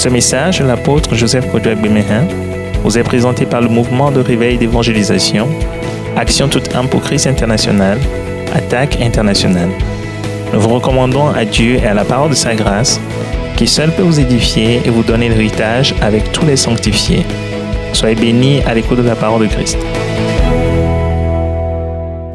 Ce message, l'apôtre Joseph Kodouak Bemehin, vous est présenté par le mouvement de réveil d'évangélisation, Action toute âme pour Christ international, Attaque internationale. Nous vous recommandons à Dieu et à la parole de sa grâce, qui seul peut vous édifier et vous donner l'héritage avec tous les sanctifiés. Soyez bénis à l'écoute de la parole de Christ.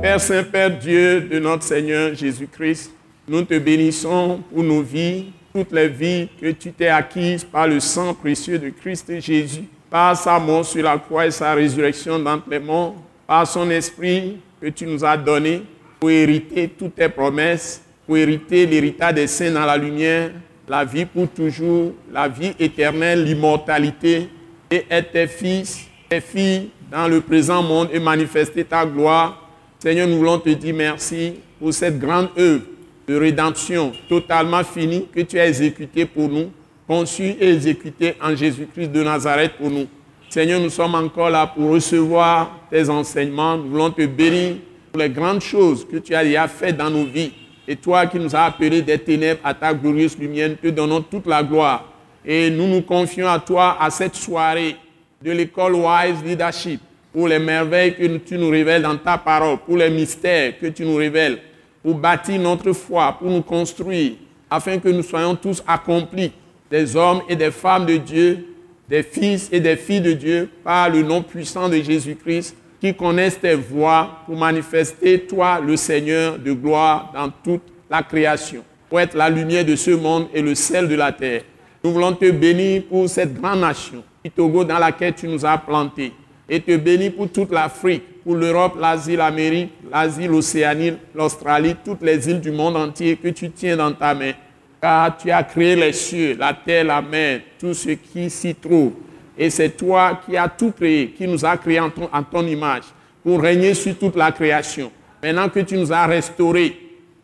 Père Saint, Père Dieu de notre Seigneur Jésus-Christ, nous te bénissons pour nos vies, toutes les vies que tu t'es acquises par le sang précieux de Christ Jésus, par sa mort sur la croix et sa résurrection d'entre les morts, par son esprit que tu nous as donné pour hériter toutes tes promesses, pour hériter l'héritage des saints dans la lumière, la vie pour toujours, la vie éternelle, l'immortalité, et être tes fils, tes filles dans le présent monde et manifester ta gloire. Seigneur, nous voulons te dire merci pour cette grande œuvre de rédemption totalement finie que tu as exécutée pour nous, conçue et exécutée en Jésus-Christ de Nazareth pour nous. Seigneur, nous sommes encore là pour recevoir tes enseignements. Nous voulons te bénir pour les grandes choses que tu as déjà faites dans nos vies. Et toi qui nous as appelés des ténèbres à ta glorieuse lumière, te donnons toute la gloire. Et nous nous confions à toi à cette soirée de l'école Wise Leadership pour les merveilles que tu nous révèles dans ta parole, pour les mystères que tu nous révèles, pour bâtir notre foi, pour nous construire, afin que nous soyons tous accomplis, des hommes et des femmes de Dieu, des fils et des filles de Dieu, par le nom puissant de Jésus-Christ, qui connaissent tes voies pour manifester, toi, le Seigneur de gloire, dans toute la création, pour être la lumière de ce monde et le sel de la terre. Nous voulons te bénir pour cette grande nation, Togo, dans laquelle tu nous as plantés, et te bénir pour toute l'Afrique, pour l'Europe, l'Asie, l'Amérique, l'Asie, l'Océanie, l'Australie, toutes les îles du monde entier que tu tiens dans ta main. Car tu as créé les cieux, la terre, la mer, tout ce qui s'y trouve. Et c'est toi qui as tout créé, qui nous as créés en ton, en ton image, pour régner sur toute la création. Maintenant que tu nous as restaurés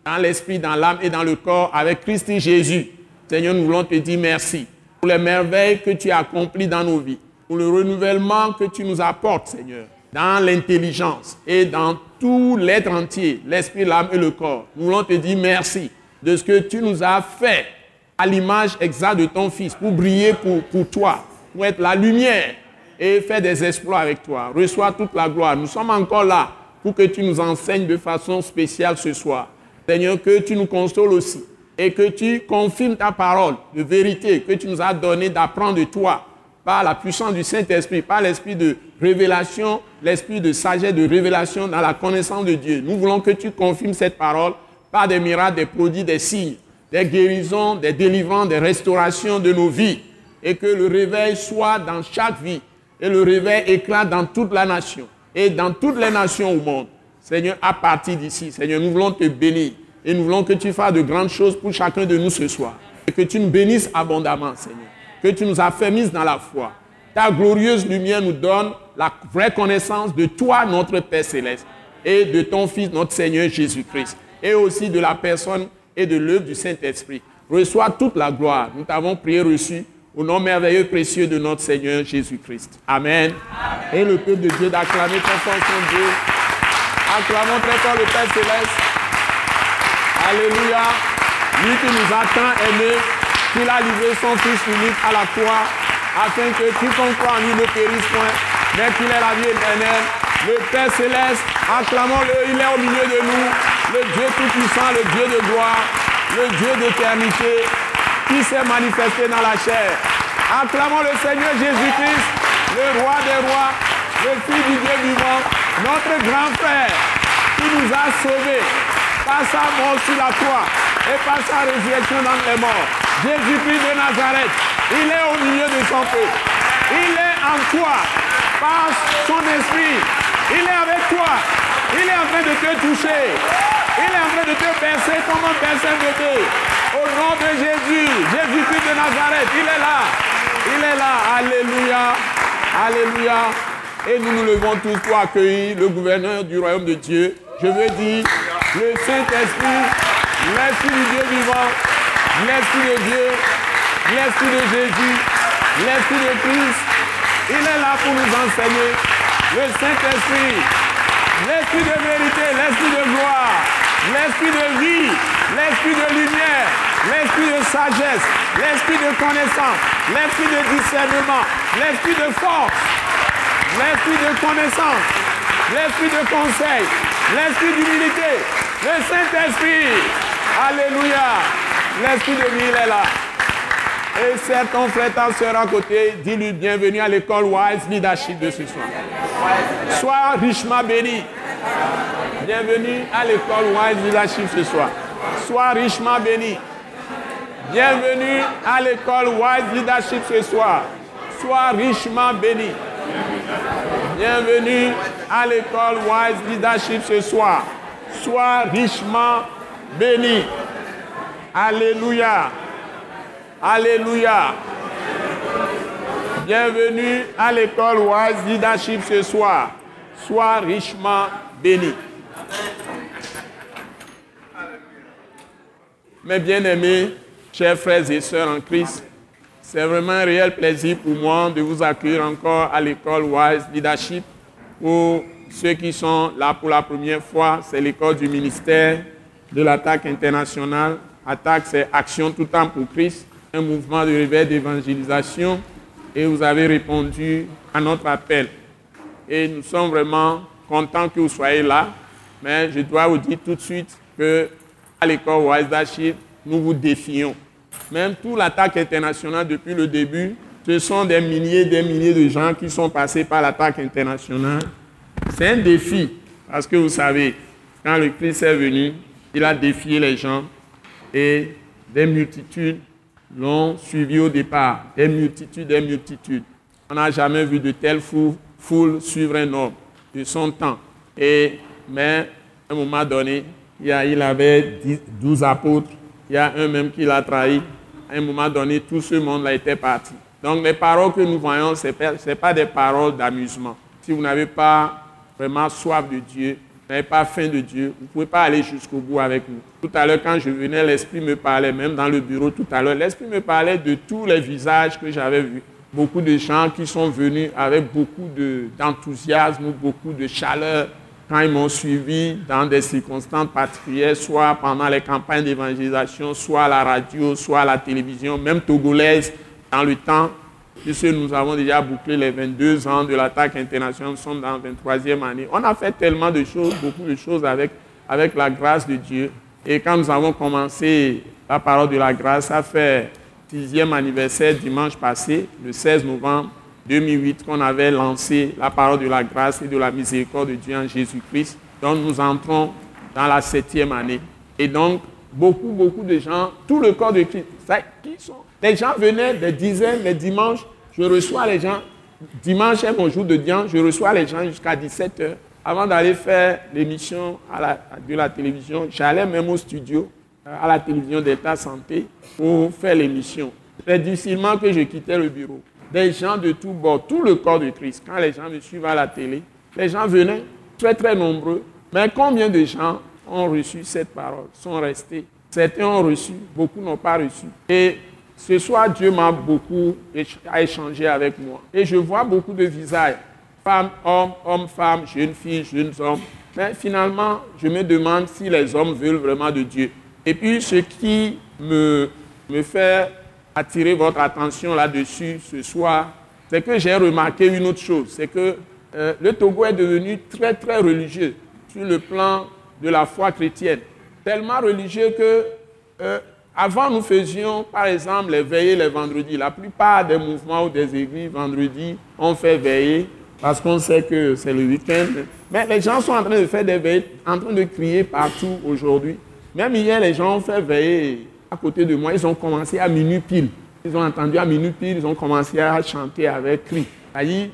dans l'esprit, dans l'âme et dans le corps avec Christ Jésus, Seigneur, nous voulons te dire merci pour les merveilles que tu as accomplies dans nos vies, pour le renouvellement que tu nous apportes, Seigneur, dans l'intelligence et dans tout l'être entier, l'esprit, l'âme et le corps. Nous voulons te dire merci de ce que tu nous as fait à l'image exacte de ton Fils, pour briller pour, pour toi, pour être la lumière et faire des exploits avec toi. Reçois toute la gloire. Nous sommes encore là pour que tu nous enseignes de façon spéciale ce soir. Seigneur, que tu nous consoles aussi et que tu confirmes ta parole de vérité que tu nous as donné d'apprendre de toi par la puissance du Saint-Esprit, par l'esprit de révélation, l'esprit de sagesse, de révélation dans la connaissance de Dieu. Nous voulons que tu confirmes cette parole par des miracles, des produits, des signes, des guérisons, des délivrances, des restaurations de nos vies. Et que le réveil soit dans chaque vie. Et le réveil éclate dans toute la nation. Et dans toutes les nations au monde. Seigneur, à partir d'ici, Seigneur, nous voulons te bénir. Et nous voulons que tu fasses de grandes choses pour chacun de nous ce soir. Et que tu nous bénisses abondamment, Seigneur. Que tu nous affermisses dans la foi. Ta glorieuse lumière nous donne la vraie connaissance de toi, notre Père céleste, et de ton Fils, notre Seigneur Jésus-Christ, et aussi de la personne et de l'œuvre du Saint-Esprit. Reçois toute la gloire. Nous t'avons prié reçu au nom merveilleux précieux de notre Seigneur Jésus-Christ. Amen. Et le peuple de Dieu d'acclamer très fort son Dieu. Acclamons très fort le Père céleste. Alléluia. Lui qui nous a tant aimés, qu'il a livré son Fils unique à la croix, afin que quiconque croit en lui ne périsse point, mais qu'il ait la vie éternelle. Le Père céleste, acclamons-le, il est au milieu de nous, le Dieu tout-puissant, le Dieu de gloire, le Dieu d'éternité, qui s'est manifesté dans la chair. Acclamons le Seigneur Jésus-Christ, le roi des rois, le Fils du Dieu vivant, notre grand frère, qui nous a sauvés par sa mort sur la croix et par sa résurrection dans les morts. Jésus-Christ de Nazareth, il est au milieu de son peuple. Il est en toi par son esprit. Il est avec toi. Il est en train de te toucher. Il est en train de te bercer comme un bercer bébé. Au nom de Jésus, Jésus-Christ de Nazareth, il est là. Il est là. Alléluia. Alléluia. Et nous nous levons tous pour accueillir le gouverneur du royaume de Dieu. Je veux dire, le Saint-Esprit, l'Esprit du Dieu vivant, l'Esprit de Dieu, l'Esprit de Jésus, l'Esprit de Christ. Il est là pour nous enseigner. Le Saint-Esprit, l'Esprit de vérité, l'Esprit de gloire, l'Esprit de vie, l'Esprit de lumière, l'Esprit de sagesse, l'Esprit de connaissance, l'esprit de discernement, l'esprit de force, l'esprit de connaissance, l'esprit de conseil, l'esprit d'humilité, le Saint-Esprit. Alléluia. L'esprit de vie est là. Et c'est ton frère, ta soeur à côté, dis-lui bienvenue à l'école Wise Leadership de ce soir. Sois richement béni. Bienvenue à l'école Wise Leadership ce soir. Sois richement béni. Bienvenue à l'école Wise Leadership ce soir. Sois richement béni. Bienvenue à l'école Wise Leadership ce soir. Sois richement béni. Alléluia. Alléluia. Bienvenue à l'école Wise Leadership ce soir. Sois richement béni. Mes bien-aimés, chers frères et sœurs en Christ, c'est vraiment un réel plaisir pour moi de vous accueillir encore à l'école Wise Leadership. Pour ceux qui sont là pour la première fois, c'est l'école du ministère de l'attaque internationale. Attaque, c'est Action tout temps pour Christ, un mouvement de réveil d'évangélisation. Et vous avez répondu à notre appel. Et nous sommes vraiment contents que vous soyez là. Mais je dois vous dire tout de suite que à l'école Wise nous vous défions. Même toute l'attaque internationale depuis le début, ce sont des milliers et des milliers de gens qui sont passés par l'attaque internationale. C'est un défi, parce que vous savez, quand le Christ est venu, il a défié les gens et des multitudes l'ont suivi au départ. Des multitudes, des multitudes. On n'a jamais vu de telle foule, foule suivre un homme de son temps. Et, mais à un moment donné, il, avait 12 apôtres il y a un même qui l'a trahi. À un moment donné, tout ce monde-là était parti. Donc les paroles que nous voyons, ce n'est pas des paroles d'amusement. Si vous n'avez pas vraiment soif de Dieu, n'avez pas faim de Dieu, vous ne pouvez pas aller jusqu'au bout avec nous. Tout à l'heure, quand je venais, l'Esprit me parlait, même dans le bureau tout à l'heure, l'Esprit me parlait de tous les visages que j'avais vus. Beaucoup de gens qui sont venus avec beaucoup d'enthousiasme, beaucoup de chaleur, quand ils m'ont suivi dans des circonstances particulières, soit pendant les campagnes d'évangélisation, soit à la radio, soit à la télévision, même togolaise, dans le temps, puisque nous avons déjà bouclé les 22 ans de l'attaque internationale, nous sommes dans la 23e année. On a fait tellement de choses, beaucoup de choses avec, avec la grâce de Dieu. Et quand nous avons commencé la parole de la grâce, ça fait sixième anniversaire dimanche passé, le 16 novembre 2008 qu'on avait lancé la parole de la grâce et de la miséricorde de Dieu en Jésus-Christ. Donc nous entrons dans la septième année. Et donc, beaucoup, beaucoup de gens, tout le corps de Christ, qui sont Les gens venaient des dizaines, les dimanches, je reçois les gens, dimanche est mon jour de dimanche, je reçois les gens jusqu'à 17h. Avant d'aller faire l'émission de la télévision, j'allais même au studio, à la télévision d'État Santé, pour faire l'émission. C'est difficilement que je quittais le bureau des gens de tous bords, tout le corps de Christ. Quand les gens me suivent à la télé, les gens venaient très très nombreux. Mais combien de gens ont reçu cette parole, sont restés? Certains ont reçu, beaucoup n'ont pas reçu. Et ce soir, Dieu m'a beaucoup échangé avec moi. Et je vois beaucoup de visages, femmes, hommes, hommes, femmes, jeunes filles, jeunes hommes. Mais finalement, je me demande si les hommes veulent vraiment de Dieu. Et puis, ce qui me, me fait attirer votre attention là-dessus ce soir, c'est que j'ai remarqué une autre chose, c'est que euh, le Togo est devenu très très religieux sur le plan de la foi chrétienne. Tellement religieux que euh, avant nous faisions par exemple les veillées les vendredis. La plupart des mouvements ou des églises vendredi on fait veiller parce qu'on sait que c'est le week-end. Mais les gens sont en train de faire des veillées, en train de crier partout aujourd'hui. Même hier, les gens ont fait veiller à côté de moi, ils ont commencé à minuit pile. Ils ont entendu à minuit pile, ils ont commencé à chanter avec cri.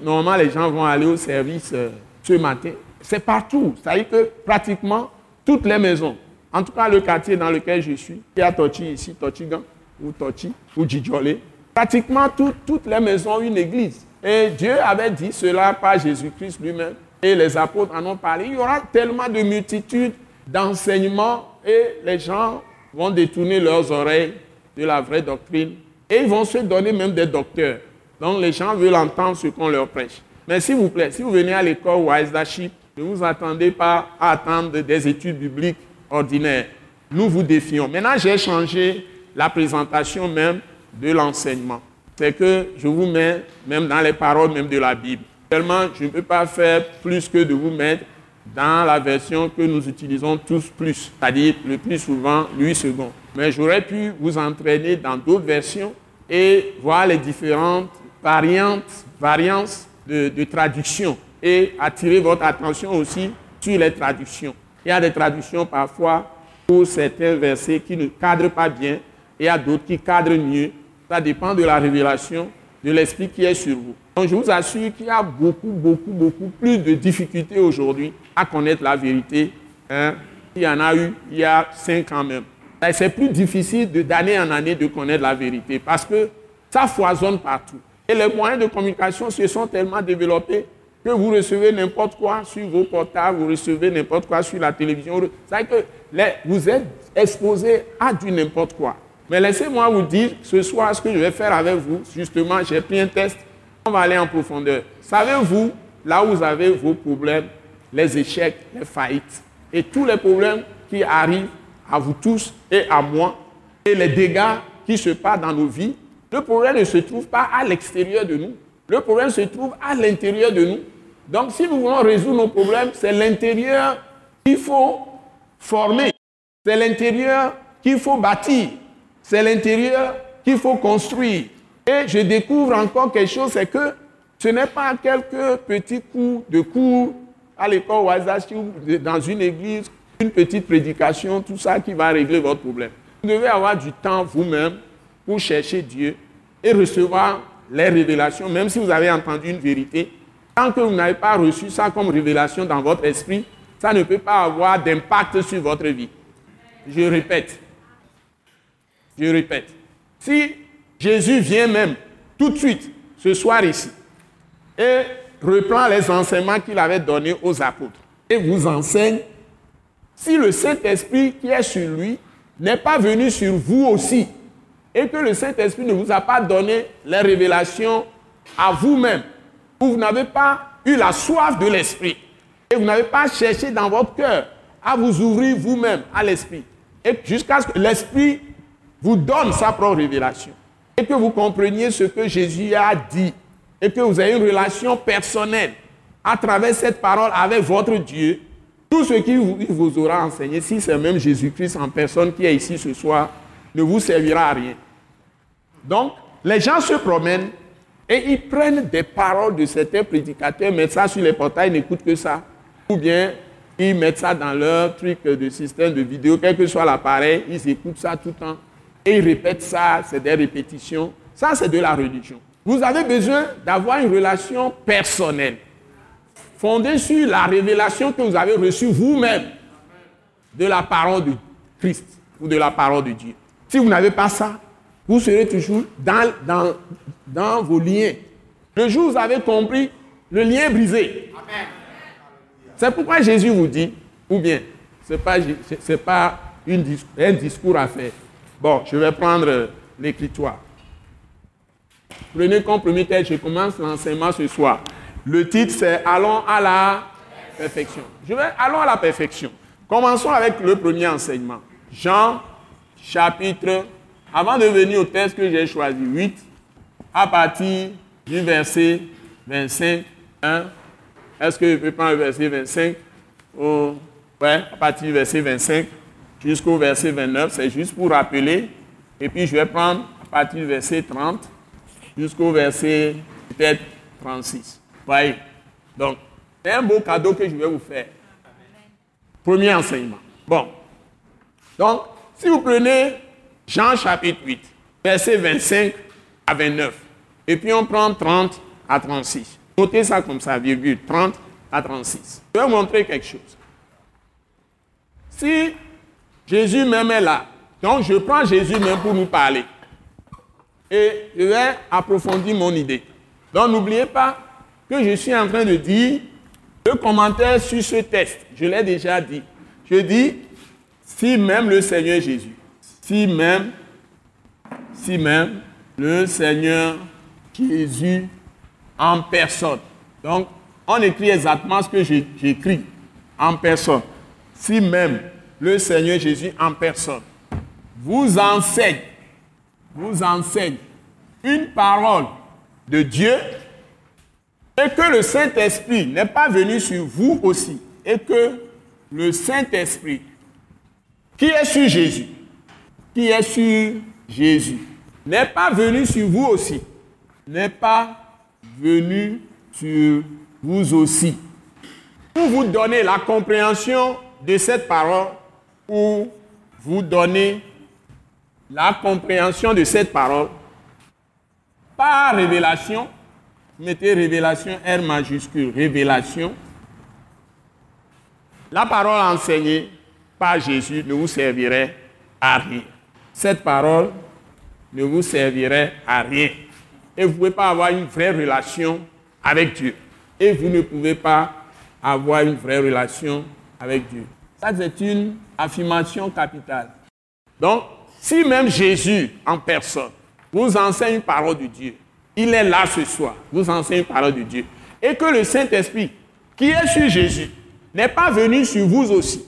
Normalement, les gens vont aller au service euh, ce matin. C'est partout. Ça à dire que pratiquement toutes les maisons, en tout cas le quartier dans lequel je suis, il y a Tochi ici, Tochigan, ou Tochi, ou Djidjolé. Pratiquement toutes les maisons ont une église. Et Dieu avait dit cela par Jésus-Christ lui-même. Et les apôtres en ont parlé. Il y aura tellement de multitudes d'enseignements et les gens vont détourner leurs oreilles de la vraie doctrine et ils vont se donner même des docteurs. Donc les gens veulent entendre ce qu'on leur prêche. Mais s'il vous plaît, si vous venez à l'école Wise ne vous attendez pas à attendre des études bibliques ordinaires. Nous vous défions. Maintenant, j'ai changé la présentation même de l'enseignement. c'est que je vous mets même dans les paroles même de la Bible. Tellement, je ne peux pas faire plus que de vous mettre dans la version que nous utilisons tous plus, c'est-à-dire le plus souvent 8 secondes. Mais j'aurais pu vous entraîner dans d'autres versions et voir les différentes variantes, variances de traduction et attirer votre attention aussi sur les traductions. Il y a des traductions parfois pour certains versets qui ne cadrent pas bien et il y a d'autres qui cadrent mieux. Ça dépend de la révélation de l'Esprit qui est sur vous. Donc je vous assure qu'il y a beaucoup, beaucoup, beaucoup plus de difficultés aujourd'hui à connaître la vérité. Hein. Il y en a eu il y a cinq ans même. C'est plus difficile d'année en année de connaître la vérité parce que ça foisonne partout. Et les moyens de communication se sont tellement développés que vous recevez n'importe quoi sur vos portables, vous recevez n'importe quoi sur la télévision. C'est que vous êtes exposé à du n'importe quoi. Mais laissez-moi vous dire ce soir ce que je vais faire avec vous. Justement, j'ai pris un test. On va aller en profondeur. Savez-vous, là où vous avez vos problèmes, les échecs, les faillites et tous les problèmes qui arrivent à vous tous et à moi, et les dégâts qui se passent dans nos vies, le problème ne se trouve pas à l'extérieur de nous. Le problème se trouve à l'intérieur de nous. Donc, si nous voulons résoudre nos problèmes, c'est l'intérieur qu'il faut former. C'est l'intérieur qu'il faut bâtir. C'est l'intérieur qu'il faut construire. Et je découvre encore quelque chose, c'est que ce n'est pas quelques petits coups de cours à l'école ou dans une église, une petite prédication, tout ça qui va régler votre problème. Vous devez avoir du temps vous-même pour chercher Dieu et recevoir les révélations, même si vous avez entendu une vérité. Tant que vous n'avez pas reçu ça comme révélation dans votre esprit, ça ne peut pas avoir d'impact sur votre vie. Je répète, je répète, si Jésus vient même tout de suite ce soir ici et reprend les enseignements qu'il avait donnés aux apôtres et vous enseigne, si le Saint-Esprit qui est sur lui n'est pas venu sur vous aussi et que le Saint-Esprit ne vous a pas donné les révélations à vous-même, ou vous n'avez pas eu la soif de l'Esprit. Et vous n'avez pas cherché dans votre cœur à vous ouvrir vous-même à l'Esprit, et jusqu'à ce que l'Esprit vous donne sa propre révélation. Et que vous compreniez ce que Jésus a dit. Et que vous ayez une relation personnelle à travers cette parole avec votre Dieu, tout ce qu'il vous aura enseigné, si c'est même Jésus-Christ en personne qui est ici ce soir, ne vous servira à rien. Donc, les gens se promènent et ils prennent des paroles de certains prédicateurs, mettent ça sur les portails, n'écoutent que ça. Ou bien ils mettent ça dans leur truc de système de vidéo, quel que soit l'appareil, ils écoutent ça tout le temps. Et ils répètent ça, c'est des répétitions. Ça, c'est de la religion. Vous avez besoin d'avoir une relation personnelle, fondée sur la révélation que vous avez reçue vous-même de la parole de Christ ou de la parole de Dieu. Si vous n'avez pas ça, vous serez toujours dans, dans, dans vos liens. Le jour où vous avez compris, le lien est brisé. C'est pourquoi Jésus vous dit, ou bien, ce n'est pas, pas une, un discours à faire. Bon, je vais prendre l'écriture. Prenez comme premier texte, je commence l'enseignement ce soir. Le titre c'est Allons à la perfection. Je vais Allons à la perfection. Commençons avec le premier enseignement. Jean chapitre, avant de venir au texte que j'ai choisi, 8, à partir du verset 25, 1. Est-ce que je peux prendre le verset 25 Oui, à partir du verset 25 jusqu'au verset 29, c'est juste pour rappeler. Et puis je vais prendre à partir du verset 30 jusqu'au verset peut-être 36. Voyez? Donc, c'est un beau cadeau que je vais vous faire. Premier enseignement. Bon. Donc, si vous prenez Jean chapitre 8, verset 25 à 29, et puis on prend 30 à 36. Notez ça comme ça, virgule, 30 à 36. Je vais vous montrer quelque chose. Si Jésus même est là. Donc je prends Jésus même pour nous parler. Et je vais approfondir mon idée. Donc n'oubliez pas que je suis en train de dire le commentaire sur ce test. Je l'ai déjà dit. Je dis, si même le Seigneur Jésus, si même, si même le Seigneur Jésus en personne. Donc, on écrit exactement ce que j'écris en personne. Si même le Seigneur Jésus en personne vous enseigne, vous enseigne une parole de Dieu et que le Saint-Esprit n'est pas venu sur vous aussi et que le Saint-Esprit qui est sur Jésus, qui est sur Jésus, n'est pas venu sur vous aussi, n'est pas venu sur vous aussi. Pour vous donner la compréhension de cette parole, pour vous donner la compréhension de cette parole, par révélation, mettez révélation R majuscule, révélation, la parole enseignée par Jésus ne vous servirait à rien. Cette parole ne vous servirait à rien. Et vous ne pouvez pas avoir une vraie relation avec Dieu. Et vous ne pouvez pas avoir une vraie relation avec Dieu. Ça, c'est une affirmation capitale. Donc, si même Jésus en personne vous enseigne une parole de Dieu, il est là ce soir, vous enseigne une parole de Dieu, et que le Saint-Esprit, qui est sur Jésus, n'est pas venu sur vous aussi.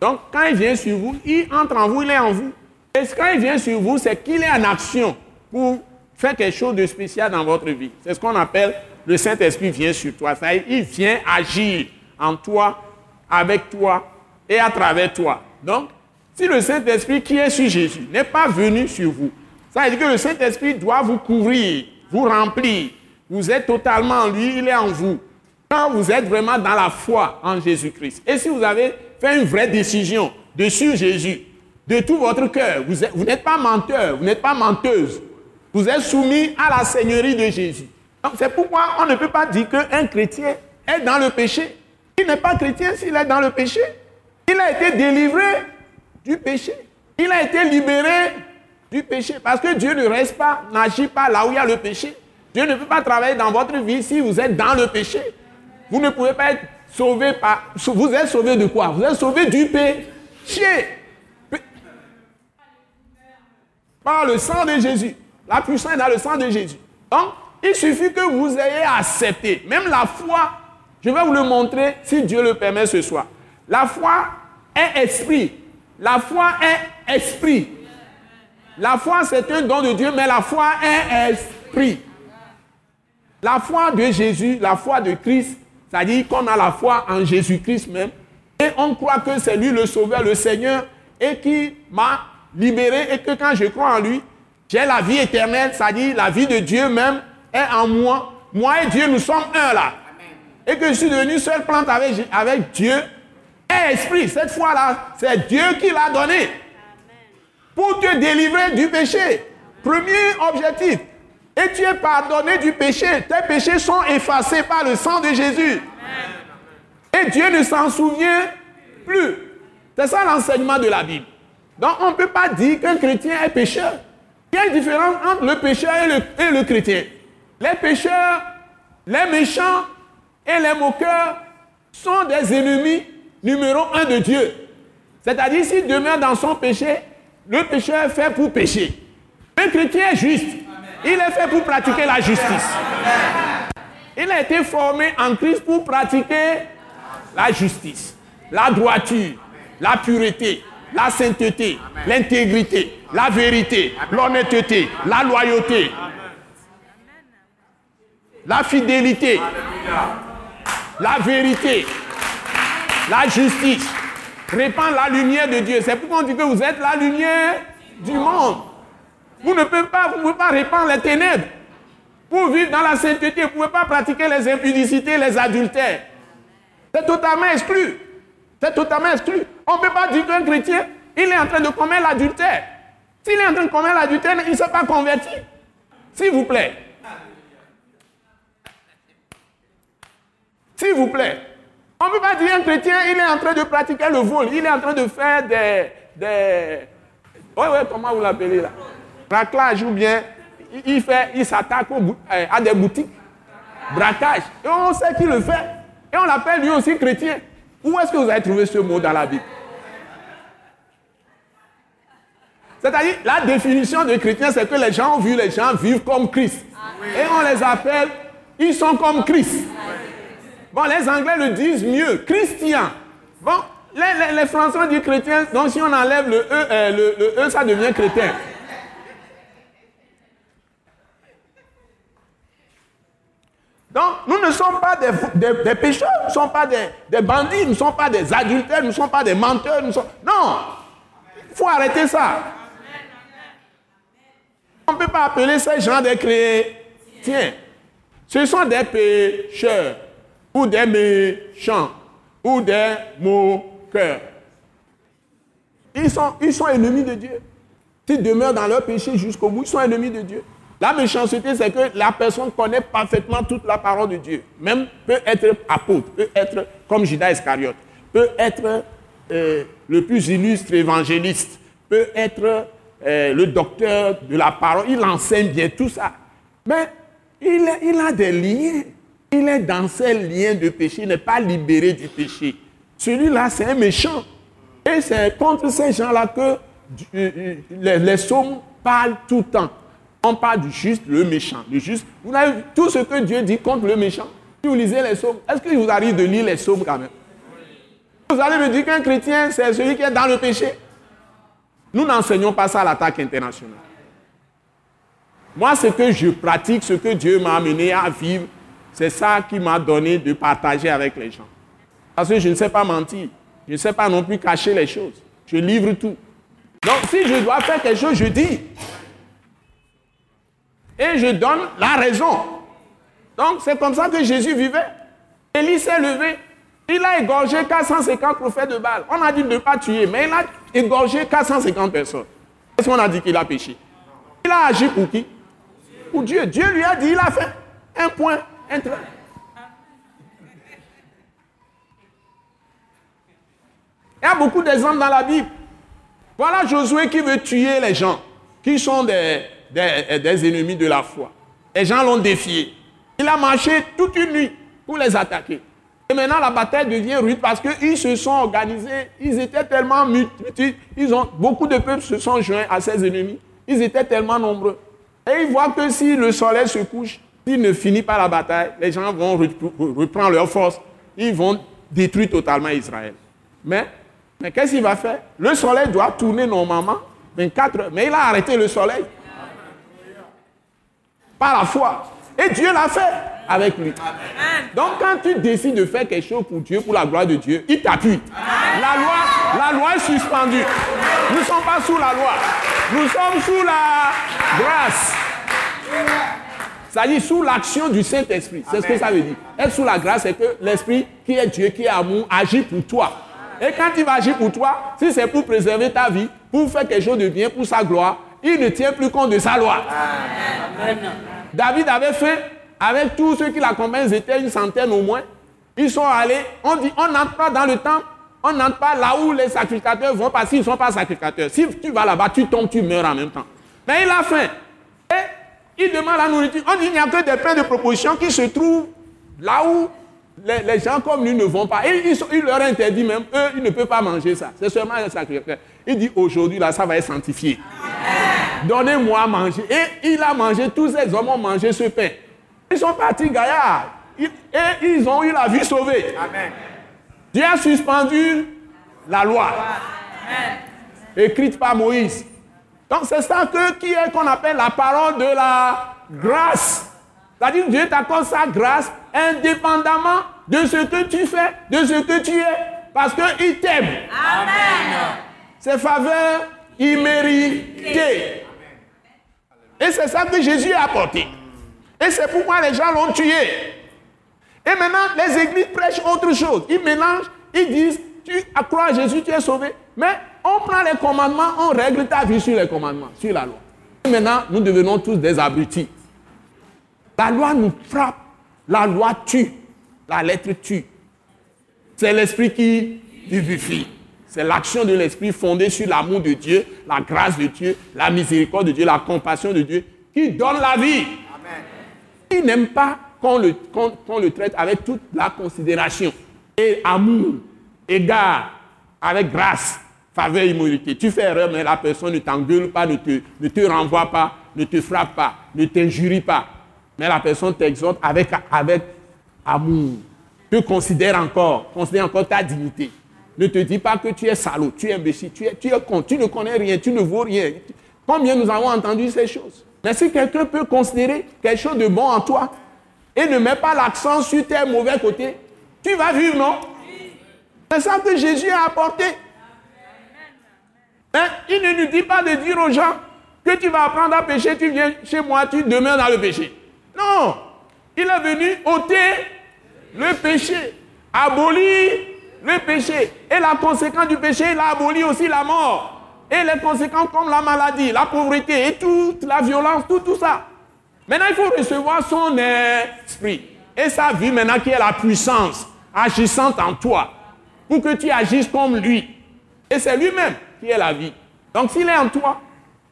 Donc, quand il vient sur vous, il entre en vous, il est en vous. Et quand il vient sur vous, c'est qu'il est en action pour faire quelque chose de spécial dans votre vie. C'est ce qu'on appelle le Saint-Esprit vient sur toi. Ça, il vient agir en toi, avec toi et à travers toi. Donc, si le Saint-Esprit qui est sur Jésus n'est pas venu sur vous, ça veut dire que le Saint-Esprit doit vous couvrir, vous remplir. Vous êtes totalement en lui, il est en vous. Quand vous êtes vraiment dans la foi en Jésus-Christ, et si vous avez fait une vraie décision de suivre Jésus, de tout votre cœur, vous n'êtes pas menteur, vous n'êtes pas menteuse, vous êtes soumis à la Seigneurie de Jésus. c'est pourquoi on ne peut pas dire qu'un chrétien est dans le péché. Il n'est pas chrétien s'il est dans le péché. Il a été délivré du péché. Il a été libéré du péché. Parce que Dieu ne reste pas, n'agit pas là où il y a le péché. Dieu ne peut pas travailler dans votre vie si vous êtes dans le péché. Vous ne pouvez pas être sauvé par... Vous êtes sauvé de quoi? Vous êtes sauvé du péché. Le sang de Jésus. La puissance est dans le sang de Jésus. Donc, il suffit que vous ayez accepté. Même la foi, je vais vous le montrer si Dieu le permet ce soir. La foi est esprit. La foi est esprit. La foi, c'est un don de Dieu, mais la foi est esprit. La foi de Jésus, la foi de Christ, c'est-à-dire qu'on a la foi en Jésus-Christ même, et on croit que c'est lui le Sauveur, le Seigneur, et qui m'a libéré, et que quand je crois en lui, j'ai la vie éternelle, c'est-à-dire la vie de Dieu même est en moi. Moi et Dieu, nous sommes un là. Et que je suis devenu seul plante avec, avec Dieu et esprit. Cette fois-là, c'est Dieu qui l'a donné pour te délivrer du péché. Premier objectif. Et tu es pardonné du péché. Tes péchés sont effacés par le sang de Jésus. Et Dieu ne s'en souvient plus. C'est ça l'enseignement de la Bible. Donc on ne peut pas dire qu'un chrétien est pécheur. Une différence entre le pécheur et le, et le chrétien? Les pécheurs, les méchants et les moqueurs sont des ennemis numéro un de Dieu. C'est-à-dire, s'il demeure dans son péché, le pécheur est fait pour pécher. Un chrétien est juste. Il est fait pour pratiquer la justice. Il a été formé en Christ pour pratiquer la justice, la droiture, la pureté, la sainteté, l'intégrité, la vérité, l'honnêteté, la loyauté, la fidélité, la vérité, la justice, répand la lumière de Dieu. C'est pourquoi on dit que vous êtes la lumière du monde. Vous ne pouvez pas, vous pouvez pas répandre les ténèbres. Pour vivre dans la sainteté, vous ne pouvez pas pratiquer les impudicités, les adultères. C'est totalement exclu. C'est totalement exclu. On ne peut pas dire qu'un chrétien, il est en train de commettre l'adultère. S'il est en train de commettre l'adultère, il ne s'est pas converti. S'il vous plaît. S'il vous plaît. On ne peut pas dire un chrétien, il est en train de pratiquer le vol, il est en train de faire des. des... Ouais, ouais, comment vous l'appelez là? Raclage ou bien il, fait, il s'attaque euh, à des boutiques. Braquage. Et on sait qu'il le fait. Et on l'appelle lui aussi chrétien. Où est-ce que vous avez trouvé ce mot dans la Bible? C'est-à-dire, la définition de chrétien, c'est que les gens ont vu les gens vivre comme Christ. Et on les appelle, ils sont comme Christ. Bon, les Anglais le disent mieux, Christian. Bon, les, Français disent chrétien, donc si on enlève le E, euh, le, e ça devient chrétien. Donc, nous ne sommes pas des, pécheurs, nous ne sommes pas des, bandits, nous ne sommes pas des adultères, nous ne sommes pas des menteurs. Non, il faut arrêter ça. On ne peut pas appeler ces gens des chrétiens. Ce sont des pécheurs, ou des méchants, ou des moqueurs. Ils sont, ils sont ennemis de Dieu. Ils demeurent dans leur péché jusqu'au bout, ils sont ennemis de Dieu. La méchanceté, c'est que la personne connaît parfaitement toute la parole de Dieu. Même peut être apôtre, peut être comme Judas Iscariote, peut être euh, le plus illustre évangéliste, peut être euh, le docteur de la parole. Il enseigne bien tout ça. Mais il, a des liens. Il est dans ces liens de péché, il n'est pas libéré du péché. Celui-là, c'est un méchant. Et c'est contre ces gens-là que euh, les, les parlent tout le temps. On parle du juste, le méchant. Le juste, vous avez vu tout ce que Dieu dit contre le méchant. Si vous lisez les psaumes, est-ce qu'il vous arrive de lire les psaumes quand même? Vous allez me dire qu'un chrétien, c'est celui qui est dans le péché. Nous n'enseignons pas ça à l'attaque internationale. Moi, ce que je pratique, ce que Dieu m'a amené à vivre, c'est ça qui m'a donné de partager avec les gens. Parce que je ne sais pas mentir. Je ne sais pas non plus cacher les choses. Je livre tout. Donc, si je dois faire quelque chose, je dis et je donne la raison. Donc c'est comme ça que Jésus vivait. Élie s'est levé. Il a égorgé 450 prophètes de Baal. On a dit de ne pas tuer, mais il a égorgé 450 personnes. Est-ce qu'on a dit qu'il a péché? Il a agi pour qui? Pour Dieu. Dieu lui a dit, il a fait un point, un trait. Il y a beaucoup d'exemples dans la Bible. Voilà Josué qui veut tuer les gens, qui sont des, des, ennemis de la foi. Les gens l'ont défié. Il a marché toute une nuit pour les attaquer. Et maintenant, la bataille devient rude parce qu'ils se sont organisés. Ils étaient tellement multiples. Beaucoup de peuples se sont joints à ces ennemis. Ils étaient tellement nombreux. Et ils voient que si le soleil se couche, s'il ne finit pas la bataille, les gens vont reprendre leur force. Ils vont détruire totalement Israël. Mais, mais qu'est-ce qu'il va faire? Le soleil doit tourner normalement 24 heures. Mais il a arrêté le soleil par la foi. Et Dieu l'a fait avec lui. Donc quand tu décides de faire quelque chose pour Dieu, pour la gloire de Dieu, il t'appuie. La loi, la loi est suspendue. Nous ne sommes pas sous la loi. Nous sommes sous la grâce. Ça dit sous l'action du Saint-Esprit. C'est ce que ça veut dire. Être sous la grâce, c'est que l'Esprit qui est Dieu, qui est amour, agit pour toi. Et quand il va agir pour toi, si c'est pour préserver ta vie, pour faire quelque chose de bien pour sa gloire, il ne tient plus compte de sa loi. David avait fait, avec tous ceux qui l'accompagnent, ils étaient une centaine au moins. Ils sont allés, on dit, on n'entre pas dans le temple, on n'entre pas là où les sacrificateurs vont, parce qu'ils ne sont pas sacrificateurs. Si tu vas là-bas, tu tombes, tu meurs en même temps. Mais il a faim. Et il demande la nourriture. On dit, il n'y a que des pains de proposition qui se trouvent là où les, gens comme lui ne vont pas. Et il leur interdit même, eux, ils ne peuvent pas manger ça. C'est seulement les sacrificateurs. Il dit, aujourd'hui, là, ça va être sanctifié. Donnez-moi à manger. Et il a mangé, tous ces hommes ont mangé ce pain. Ils sont partis gaillards. et ils ont eu la vie sauvée. Amen. Dieu a suspendu la loi. Écrite par Moïse. Donc c'est ça que, qui est qu'on appelle la parole de la grâce. C'est-à-dire Dieu t'accorde sa grâce indépendamment de ce que tu fais, de ce que tu es, parce qu'il t'aime. Amen. Ses faveurs imméritées. Et c'est ça que Jésus a apporté. Et c'est pourquoi les gens l'ont tué. Et maintenant, les églises prêchent autre chose. Ils mélangent, ils disent, tu crois à Jésus, tu es sauvé. Mais on prend les commandements, on règle ta vie sur les commandements, sur la loi. Et maintenant, nous devenons tous des abrutis. La loi nous frappe. La loi tue. La lettre tue. C'est l'esprit qui vivifie. C'est l'action de l'Esprit fondée sur l'amour de Dieu, la grâce de Dieu, la miséricorde de Dieu, la compassion de Dieu, qui donne la vie. Amen. Il n'aime pas qu'on le, le, traite avec toute la considération et amour, égard, avec grâce, faveur, immunité. Tu fais erreur, mais la personne ne t'engueule pas, ne te, ne te renvoie pas, ne te frappe pas, ne t'injurie pas. Mais la personne t'exhorte avec, avec amour. Te considère encore, considère encore ta dignité. Ne te dis pas que tu es salaud, tu es imbécile, tu es, tu con, tu ne connais rien, tu ne vaux rien. Combien nous avons entendu ces choses? Mais si quelqu'un peut considérer quelque chose de bon en toi, et ne mets pas l'accent sur tes mauvais côtés, tu vas vivre, non? C'est ça que Jésus a apporté. Il ne nous dit pas de dire aux gens que tu vas apprendre à pécher, tu viens chez moi, tu demeures dans le péché. Non, il est venu ôter le péché, abolir le péché. Et la conséquence du péché, il a aboli aussi la mort. Et les conséquences comme la maladie, la pauvreté et toute la violence, tout, tout ça. Maintenant, il faut recevoir son esprit. Et sa vie maintenant qui est la puissance agissante en toi. Pour que tu agisses comme lui. Et c'est lui-même qui est la vie. Donc s'il est en toi,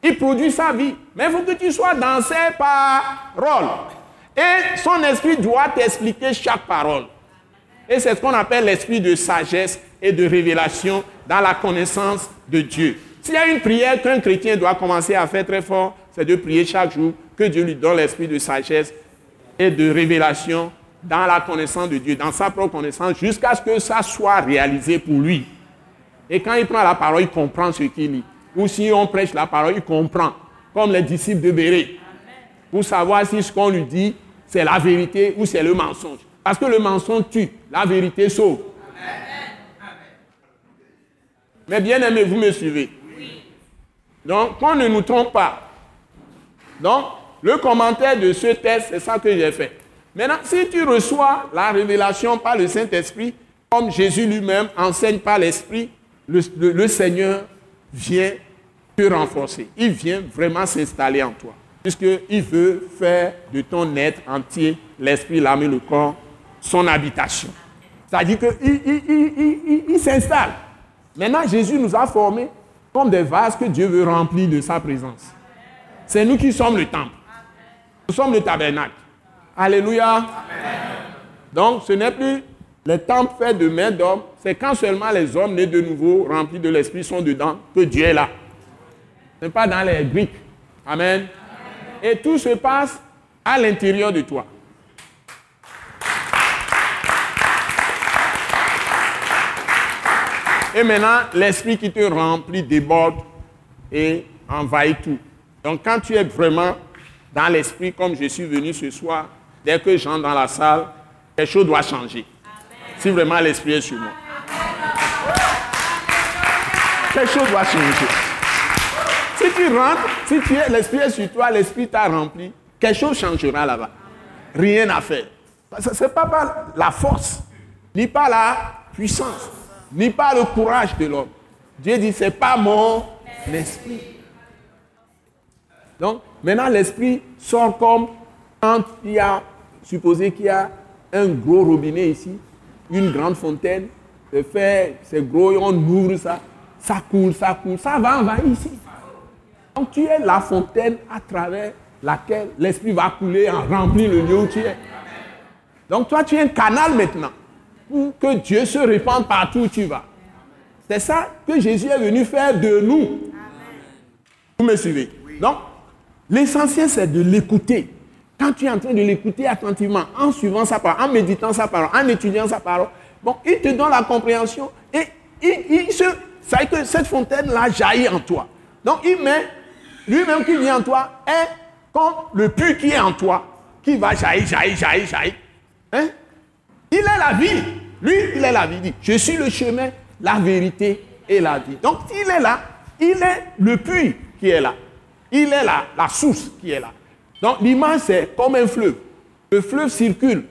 il produit sa vie. Mais il faut que tu sois dans ses paroles. Et son esprit doit t'expliquer chaque parole. Et c'est ce qu'on appelle l'esprit de sagesse et de révélation dans la connaissance de Dieu. S'il y a une prière qu'un chrétien doit commencer à faire très fort, c'est de prier chaque jour que Dieu lui donne l'esprit de sagesse et de révélation dans la connaissance de Dieu, dans sa propre connaissance, jusqu'à ce que ça soit réalisé pour lui. Et quand il prend la parole, il comprend ce qu'il lit. Ou si on prêche la parole, il comprend, comme les disciples de Béré, pour savoir si ce qu'on lui dit, c'est la vérité ou c'est le mensonge. Parce que le mensonge tue, la vérité sauve. Mais bien aimé, vous me suivez. Donc, qu'on ne nous trompe pas. Donc, le commentaire de ce texte, c'est ça que j'ai fait. Maintenant, si tu reçois la révélation par le Saint-Esprit, comme Jésus lui-même enseigne par l'Esprit, le, Seigneur vient te renforcer. Il vient vraiment s'installer en toi. Puisqu'il veut faire de ton être entier, l'esprit, l'âme et le corps, son habitation. C'est-à-dire qu'il il, il, s'installe. Maintenant, Jésus nous a formés comme des vases que Dieu veut remplir de sa présence. C'est nous qui sommes le temple. Nous sommes le tabernacle. Alléluia. Donc, ce n'est plus les temples faits de main d'hommes, c'est quand seulement les hommes nés de nouveau, remplis de l'Esprit, sont dedans, que Dieu est là. Ce n'est pas dans les briques. Amen. Et tout se passe à l'intérieur de toi. Et maintenant, l'esprit qui te remplit déborde et envahit tout. Donc quand tu es vraiment dans l'esprit, comme je suis venu ce soir, dès que j'entre dans la salle, quelque chose doit changer. Si vraiment l'esprit est sur moi. Quelque chose doit changer. Si tu rentres, si tu es, l'esprit est sur toi, l'esprit t'a rempli, quelque chose changera là-bas. Rien à faire. Ce n'est pas par la force, ni par la puissance, ni par le courage de l'homme. Dieu dit, ce n'est pas mon esprit. Donc, maintenant, l'esprit sort comme quand il y a, supposé qu'il y a un gros robinet ici, une grande fontaine, c'est gros, on ouvre ça, ça coule, ça coule, ça va envahir ici. Donc tu es la fontaine à travers laquelle l'esprit va couler et remplir le lieu où tu es. Donc toi, tu es un canal maintenant pour que Dieu se répande partout où tu vas. C'est ça que Jésus est venu faire de nous. Vous me suivez? Donc, l'essentiel, c'est de l'écouter. Quand tu es en train de l'écouter attentivement, en suivant sa parole, en méditant sa parole, en étudiant sa parole, bon, il te donne la compréhension et il, il se, ça que cette fontaine-là jaillit en toi. Donc, il met lui-même qui vient en toi est comme le puits qui est en toi, qui va jaillir, jaillir, jaillir, jaillir. Hein? Il est la vie. Lui, il est la vie. dit, je suis le chemin, la vérité et la vie. Donc, il est là. Il est le puits qui est là. Il est là, la source qui est là. Donc, l'image, c'est comme un fleuve. Le fleuve circule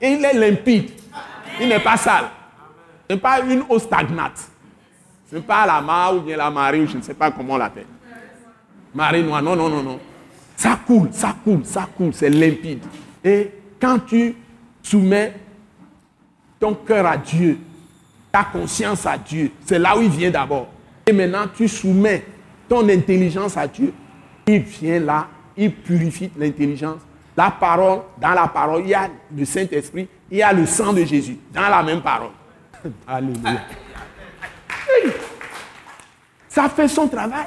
et il est limpide. Il n'est pas sale. Ce n'est pas une eau stagnate. Ce n'est pas la mare ou bien la marée, ou je ne sais pas comment on l'appelle marée noire. Non, non, non, non. Ça coule, ça coule, ça coule, c'est limpide. Et quand tu soumets ton cœur à Dieu, ta conscience à Dieu, c'est là où il vient d'abord. Et maintenant, tu soumets ton intelligence à Dieu. Il vient là, il purifie l'intelligence. La parole, dans la parole, il y a le Saint-Esprit, il y a le sang de Jésus, dans la même parole. Alléluia. Ça fait son travail.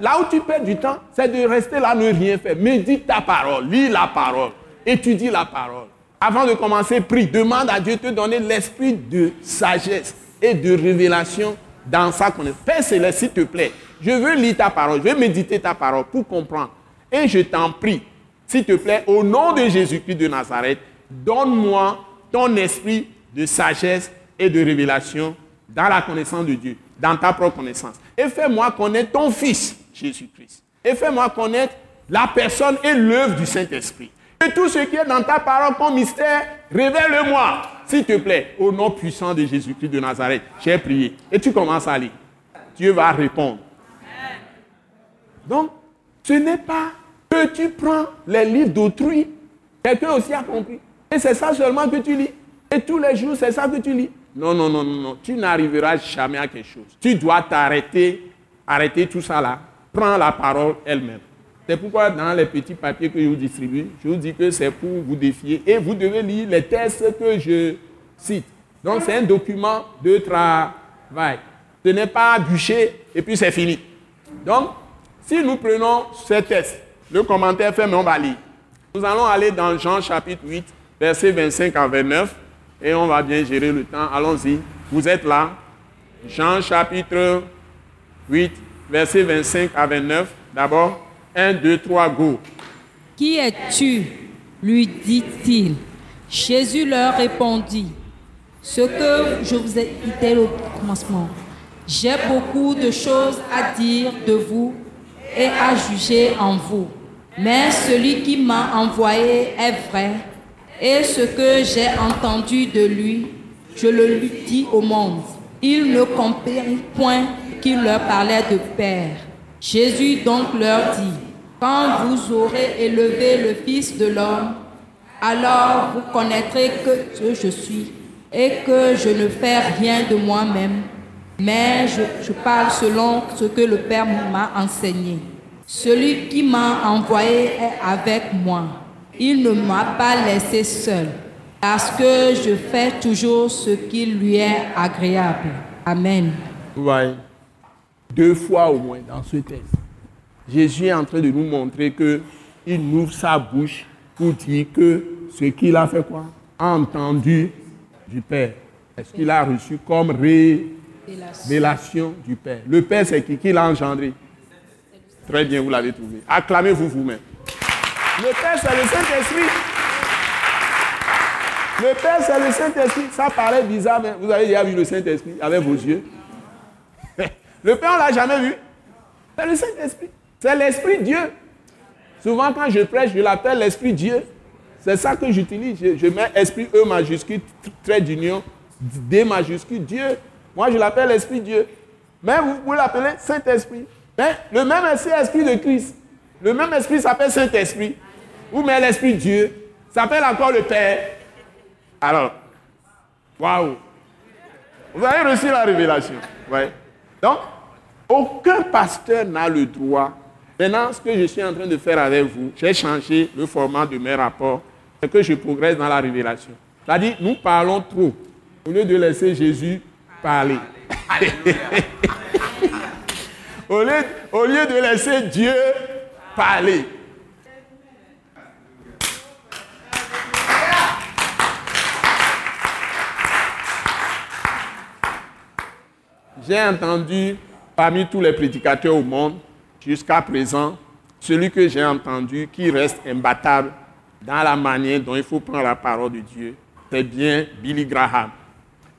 Là où tu perds du temps, c'est de rester là, ne rien faire. Médite ta parole, lis la parole, étudie la parole. Avant de commencer, prie, demande à Dieu de te donner l'esprit de sagesse et de révélation dans sa connaissance. Père Céleste, s'il te plaît, je veux lire ta parole, je veux méditer ta parole pour comprendre. Et je t'en prie, s'il te plaît, au nom de Jésus-Christ de Nazareth, donne-moi ton esprit de sagesse et de révélation dans la connaissance de Dieu, dans ta propre connaissance. Et fais-moi connaître ton Fils, Jésus-Christ. Et fais-moi connaître la personne et l'œuvre du Saint-Esprit. Et tout ce qui est dans ta parole comme mystère, révèle-le-moi, s'il te plaît, au nom puissant de Jésus-Christ de Nazareth. J'ai prié. Et tu commences à lire. Dieu va répondre. Donc, ce n'est pas que tu prends les livres d'autrui. Quelqu'un aussi a compris. Et c'est ça seulement que tu lis. Et tous les jours, c'est ça que tu lis. Non, non, non, non, non. Tu n'arriveras jamais à quelque chose. Tu dois t'arrêter, arrêter tout ça là. Prends la parole elle-même. C'est pourquoi dans les petits papiers que je vous distribue, je vous dis que c'est pour vous défier et vous devez lire les textes que je cite. Donc c'est un document de travail. Ce n'est pas bûcher et puis c'est fini. Donc, si nous prenons ce texte, le commentaire fait, mais on va lire. Nous allons aller dans Jean chapitre 8, verset 25 à 29, et on va bien gérer le temps. Allons-y. Vous êtes là. Jean chapitre 8, verset 25 à 29. D'abord. 1, 2, 3, go. Qui es-tu? lui dit-il. Jésus leur répondit, ce que je vous ai dit au commencement. J'ai beaucoup de choses à dire de vous et à juger en vous. Mais celui qui m'a envoyé est vrai, et ce que j'ai entendu de lui, je le lui dis au monde. Il ne comprit point qu'il leur parlait de Père. Jésus donc leur dit, quand vous aurez élevé le Fils de l'homme, alors vous connaîtrez que je suis et que je ne fais rien de moi-même, mais je, parle selon ce que le Père m'a enseigné. Celui qui m'a envoyé est avec moi. Il ne m'a pas laissé seul, parce que je fais toujours ce qui lui est agréable. Amen. Ouais. Deux fois au moins dans ce texte. Jésus est en train de nous montrer qu'il ouvre sa bouche pour dire que ce qu'il a fait quoi? Entendu du Père. Est-ce qu'il a reçu comme révélation du Père Le Père, c'est qui? Qui l'a engendré? Très bien, vous l'avez trouvé. Acclamez-vous vous-même. Le Père, c'est le Saint-Esprit. Le Père, c'est le Saint-Esprit. Ça paraît bizarre, mais vous avez déjà vu le Saint-Esprit avec vos yeux. Le Père, on ne l'a jamais vu. C'est le Saint-Esprit. C'est l'Esprit Dieu. Souvent, quand je prêche, je l'appelle l'Esprit Dieu. C'est ça que j'utilise. Je, mets Esprit E majuscule, trait d'union, D majuscule, Dieu. Moi, je l'appelle l'Esprit Dieu. Mais vous pouvez l'appeler Saint-Esprit. Mais le même Esprit, Esprit de Christ. Le même Esprit s'appelle Saint-Esprit. Ou mais l'Esprit Dieu s'appelle encore le Père. Alors, waouh. Vous avez reçu la révélation. Ouais. Donc, aucun pasteur n'a le droit Maintenant, ce que je suis en train de faire avec vous, j'ai changé le format de mes rapports, c'est que je progresse dans la révélation. C'est-à-dire, nous parlons trop, au lieu de laisser Jésus parler. au, lieu, au lieu de laisser Dieu parler. J'ai entendu parmi tous les prédicateurs au monde jusqu'à présent, celui que j'ai entendu qui reste imbattable dans la manière dont il faut prendre la parole de Dieu, c'est bien Billy Graham.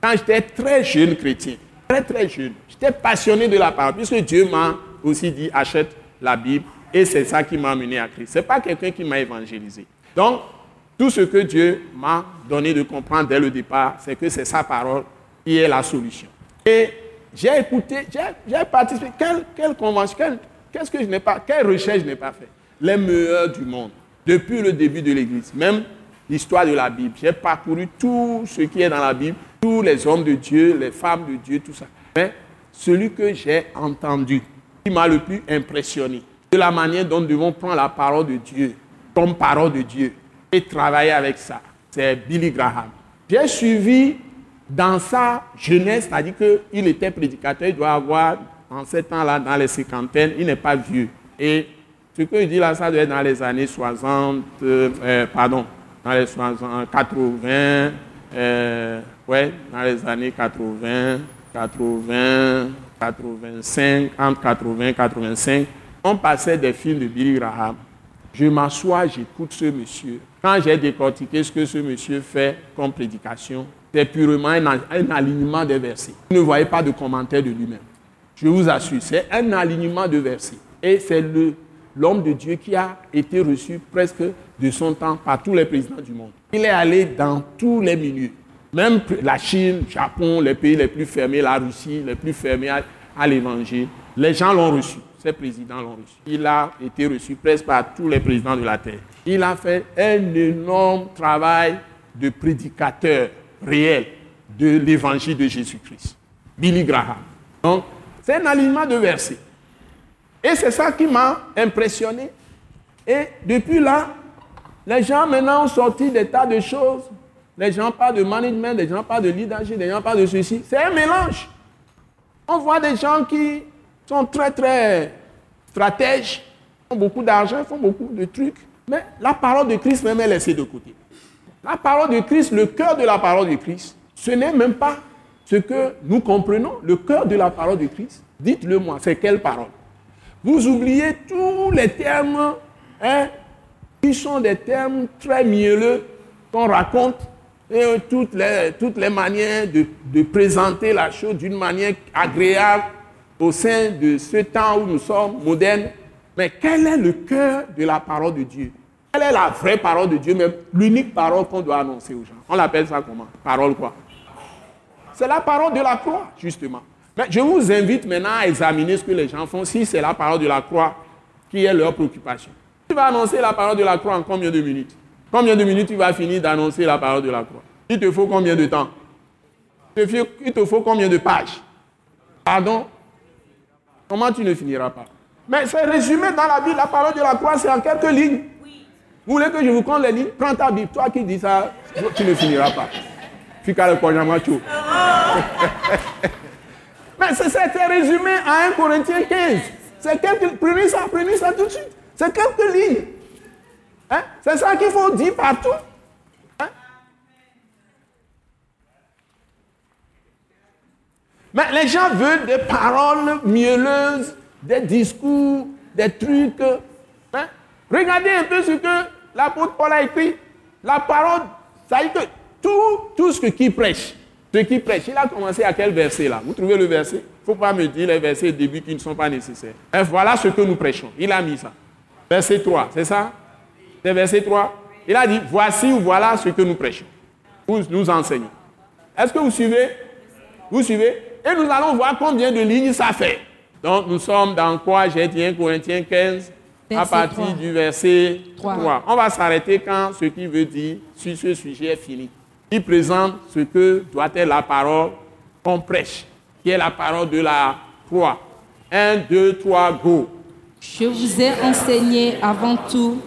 Quand j'étais très jeune chrétien, très très jeune, j'étais passionné de la parole, puisque Dieu m'a aussi dit achète la Bible, et c'est ça qui m'a amené à Christ. Ce n'est pas quelqu'un qui m'a évangélisé. Donc, tout ce que Dieu m'a donné de comprendre dès le départ, c'est que c'est sa parole qui est la solution. Et j'ai écouté, j'ai participé, quelle, quelle convention, Qu'est-ce que je n'ai pas, quelle recherche je n'ai pas fait? Les meilleurs du monde, depuis le début de l'Église, même l'histoire de la Bible. J'ai parcouru tout ce qui est dans la Bible, tous les hommes de Dieu, les femmes de Dieu, tout ça. Mais celui que j'ai entendu, qui m'a le plus impressionné, de la manière dont nous devons prendre la parole de Dieu comme parole de Dieu et travailler avec ça, c'est Billy Graham. J'ai suivi dans sa jeunesse, c'est-à-dire qu'il était prédicateur, il doit avoir en ce temps-là, dans les cinquantaines, il n'est pas vieux. Et ce que je dis là, ça doit être dans les années 60, euh, euh, pardon, dans les 60, 80, euh, ouais, dans les années 80, 80, 85, entre 80 et 85, on passait des films de Billy Graham. je m'assois, j'écoute ce monsieur. Quand j'ai décortiqué ce que ce monsieur fait comme prédication, c'est purement un, un alignement des versets. Vous ne voyez pas de commentaire de lui-même. Je vous assure, c'est un alignement de versets. Et c'est l'homme de Dieu qui a été reçu presque de son temps par tous les présidents du monde. Il est allé dans tous les milieux. Même la Chine, le Japon, les pays les plus fermés, la Russie, les plus fermés à, l'évangile, les gens l'ont reçu. Ces présidents l'ont reçu. Il a été reçu presque par tous les présidents de la terre. Il a fait un énorme travail de prédicateur réel de l'évangile de Jésus-Christ. Billy Graham. Donc, c'est un alignement de versets. Et c'est ça qui m'a impressionné. Et depuis là, les gens maintenant ont sorti des tas de choses. Les gens parlent de management, les gens parlent de leadership, les gens parlent de ceci. C'est un mélange. On voit des gens qui sont très, très stratèges, font beaucoup d'argent, font beaucoup de trucs. Mais la parole de Christ même est laissée de côté. La parole de Christ, le cœur de la parole de Christ, ce n'est même pas ce que nous comprenons, le cœur de la parole de Christ, dites-le moi, c'est quelle parole? Vous oubliez tous les termes hein, qui sont des termes très mielleux qu'on raconte et toutes les, toutes les manières de, de présenter la chose d'une manière agréable au sein de ce temps où nous sommes modernes. Mais quel est le cœur de la parole de Dieu? Quelle est la vraie parole de Dieu, mais l'unique parole qu'on doit annoncer aux gens. On l'appelle ça comment? Parole quoi? C'est la parole de la croix, justement. Mais je vous invite maintenant à examiner ce que les gens font, si c'est la parole de la croix qui est leur préoccupation. Tu vas annoncer la parole de la croix en combien de minutes? Combien de minutes tu vas finir d'annoncer la parole de la croix? Il te faut combien de temps? Il te faut combien de pages? Pardon? Comment tu ne finiras pas? Mais c'est résumé dans la Bible, la parole de la croix, c'est en quelques lignes. Vous voulez que je vous compte les lignes? Prends ta Bible. Toi qui dis ça, tu ne finiras pas. Mais c'est résumé à 1 Corinthiens 15. C'est quelques, prenez ça, prenez ça tout de suite. C'est quelques lignes. Hein? C'est ça qu'il faut dire partout. Hein? Mais les gens veulent des paroles mielleuses, des discours, des trucs. Hein? Regardez un peu ce que l'apôtre Paul a écrit. La parole, ça dit que tout, ce qui prêche, ce qui prêche, il a commencé à quel verset là? Vous trouvez le verset? Il ne faut pas me dire les versets au début qui ne sont pas nécessaires. Et voilà ce que nous prêchons. Il a mis ça. Verset 3, c'est ça? C'est verset 3. Il a dit, voici ou voilà ce que nous prêchons. Nous, nous enseignons. Est-ce que vous suivez? Vous suivez? Et nous allons voir combien de lignes ça fait. Donc nous sommes dans quoi? J'ai dit 1 Corinthiens 15, à partir du verset 3. 3. On va s'arrêter quand ce qui veut dire sur ce sujet est fini. Il présente ce que doit être la parole qu'on prêche, qui est la parole de la croix. Un, deux, trois, go. Je vous ai enseigné avant tout,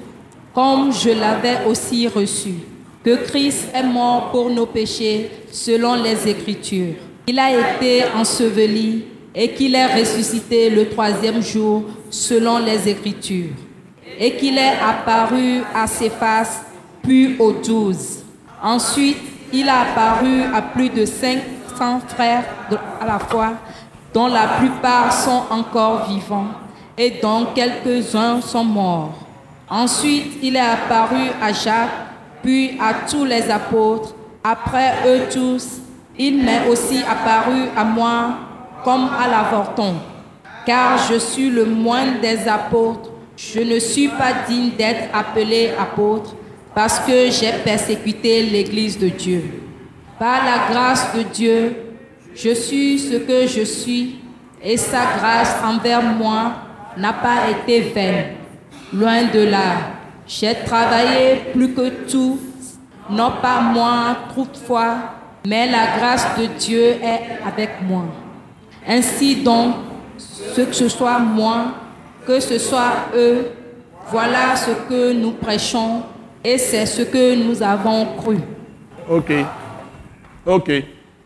comme je l'avais aussi reçu, que Christ est mort pour nos péchés selon les Écritures. Il a été enseveli et qu'il est ressuscité le troisième jour selon les Écritures. Et qu'il est apparu à ses faces, puis aux douze. Ensuite, il a apparu à plus de 500 frères à la fois, dont la plupart sont encore vivants et dont quelques-uns sont morts. Ensuite, il est apparu à Jacques, puis à tous les apôtres. Après eux tous, il m'est aussi apparu à moi comme à l'avorton, car je suis le moindre des apôtres. Je ne suis pas digne d'être appelé apôtre parce que j'ai persécuté l'Église de Dieu. Par la grâce de Dieu, je suis ce que je suis et sa grâce envers moi n'a pas été vaine. Loin de là, j'ai travaillé plus que tout, non pas moi toutefois, mais la grâce de Dieu est avec moi. Ainsi donc, ce que ce soit moi, que ce soit eux, voilà ce que nous prêchons et c'est ce que nous avons cru. Ok. Ok.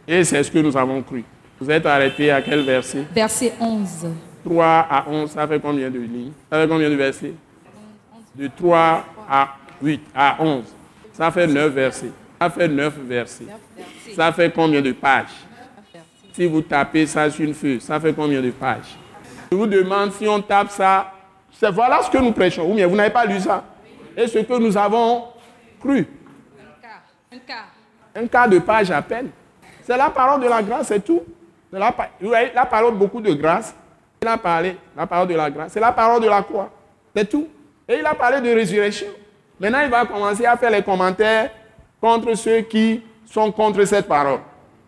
Et c'est ce que nous avons cru. Vous êtes arrêté à quel verset? Verset 11. 3 à 11, ça fait combien de lignes? Ça fait combien de versets? De 3 à 8, à 11. Ça fait 9 versets. Ça fait 9 versets. Ça fait combien de pages? Si vous tapez ça sur une feuille, ça fait combien de pages? Je vous demande si on tape ça, voilà ce que nous prêchons. Ou bien vous n'avez pas lu ça? Et ce que nous avons cru. Un quart. Un quart. De page à peine. C'est la parole de la grâce, c'est tout. La, pa- vous voyez, la parole beaucoup de grâce. Il a parlé, la parole de la grâce. C'est la parole de la croix. C'est tout. Et il a parlé de résurrection. Maintenant, il va commencer à faire les commentaires contre ceux qui sont contre cette parole.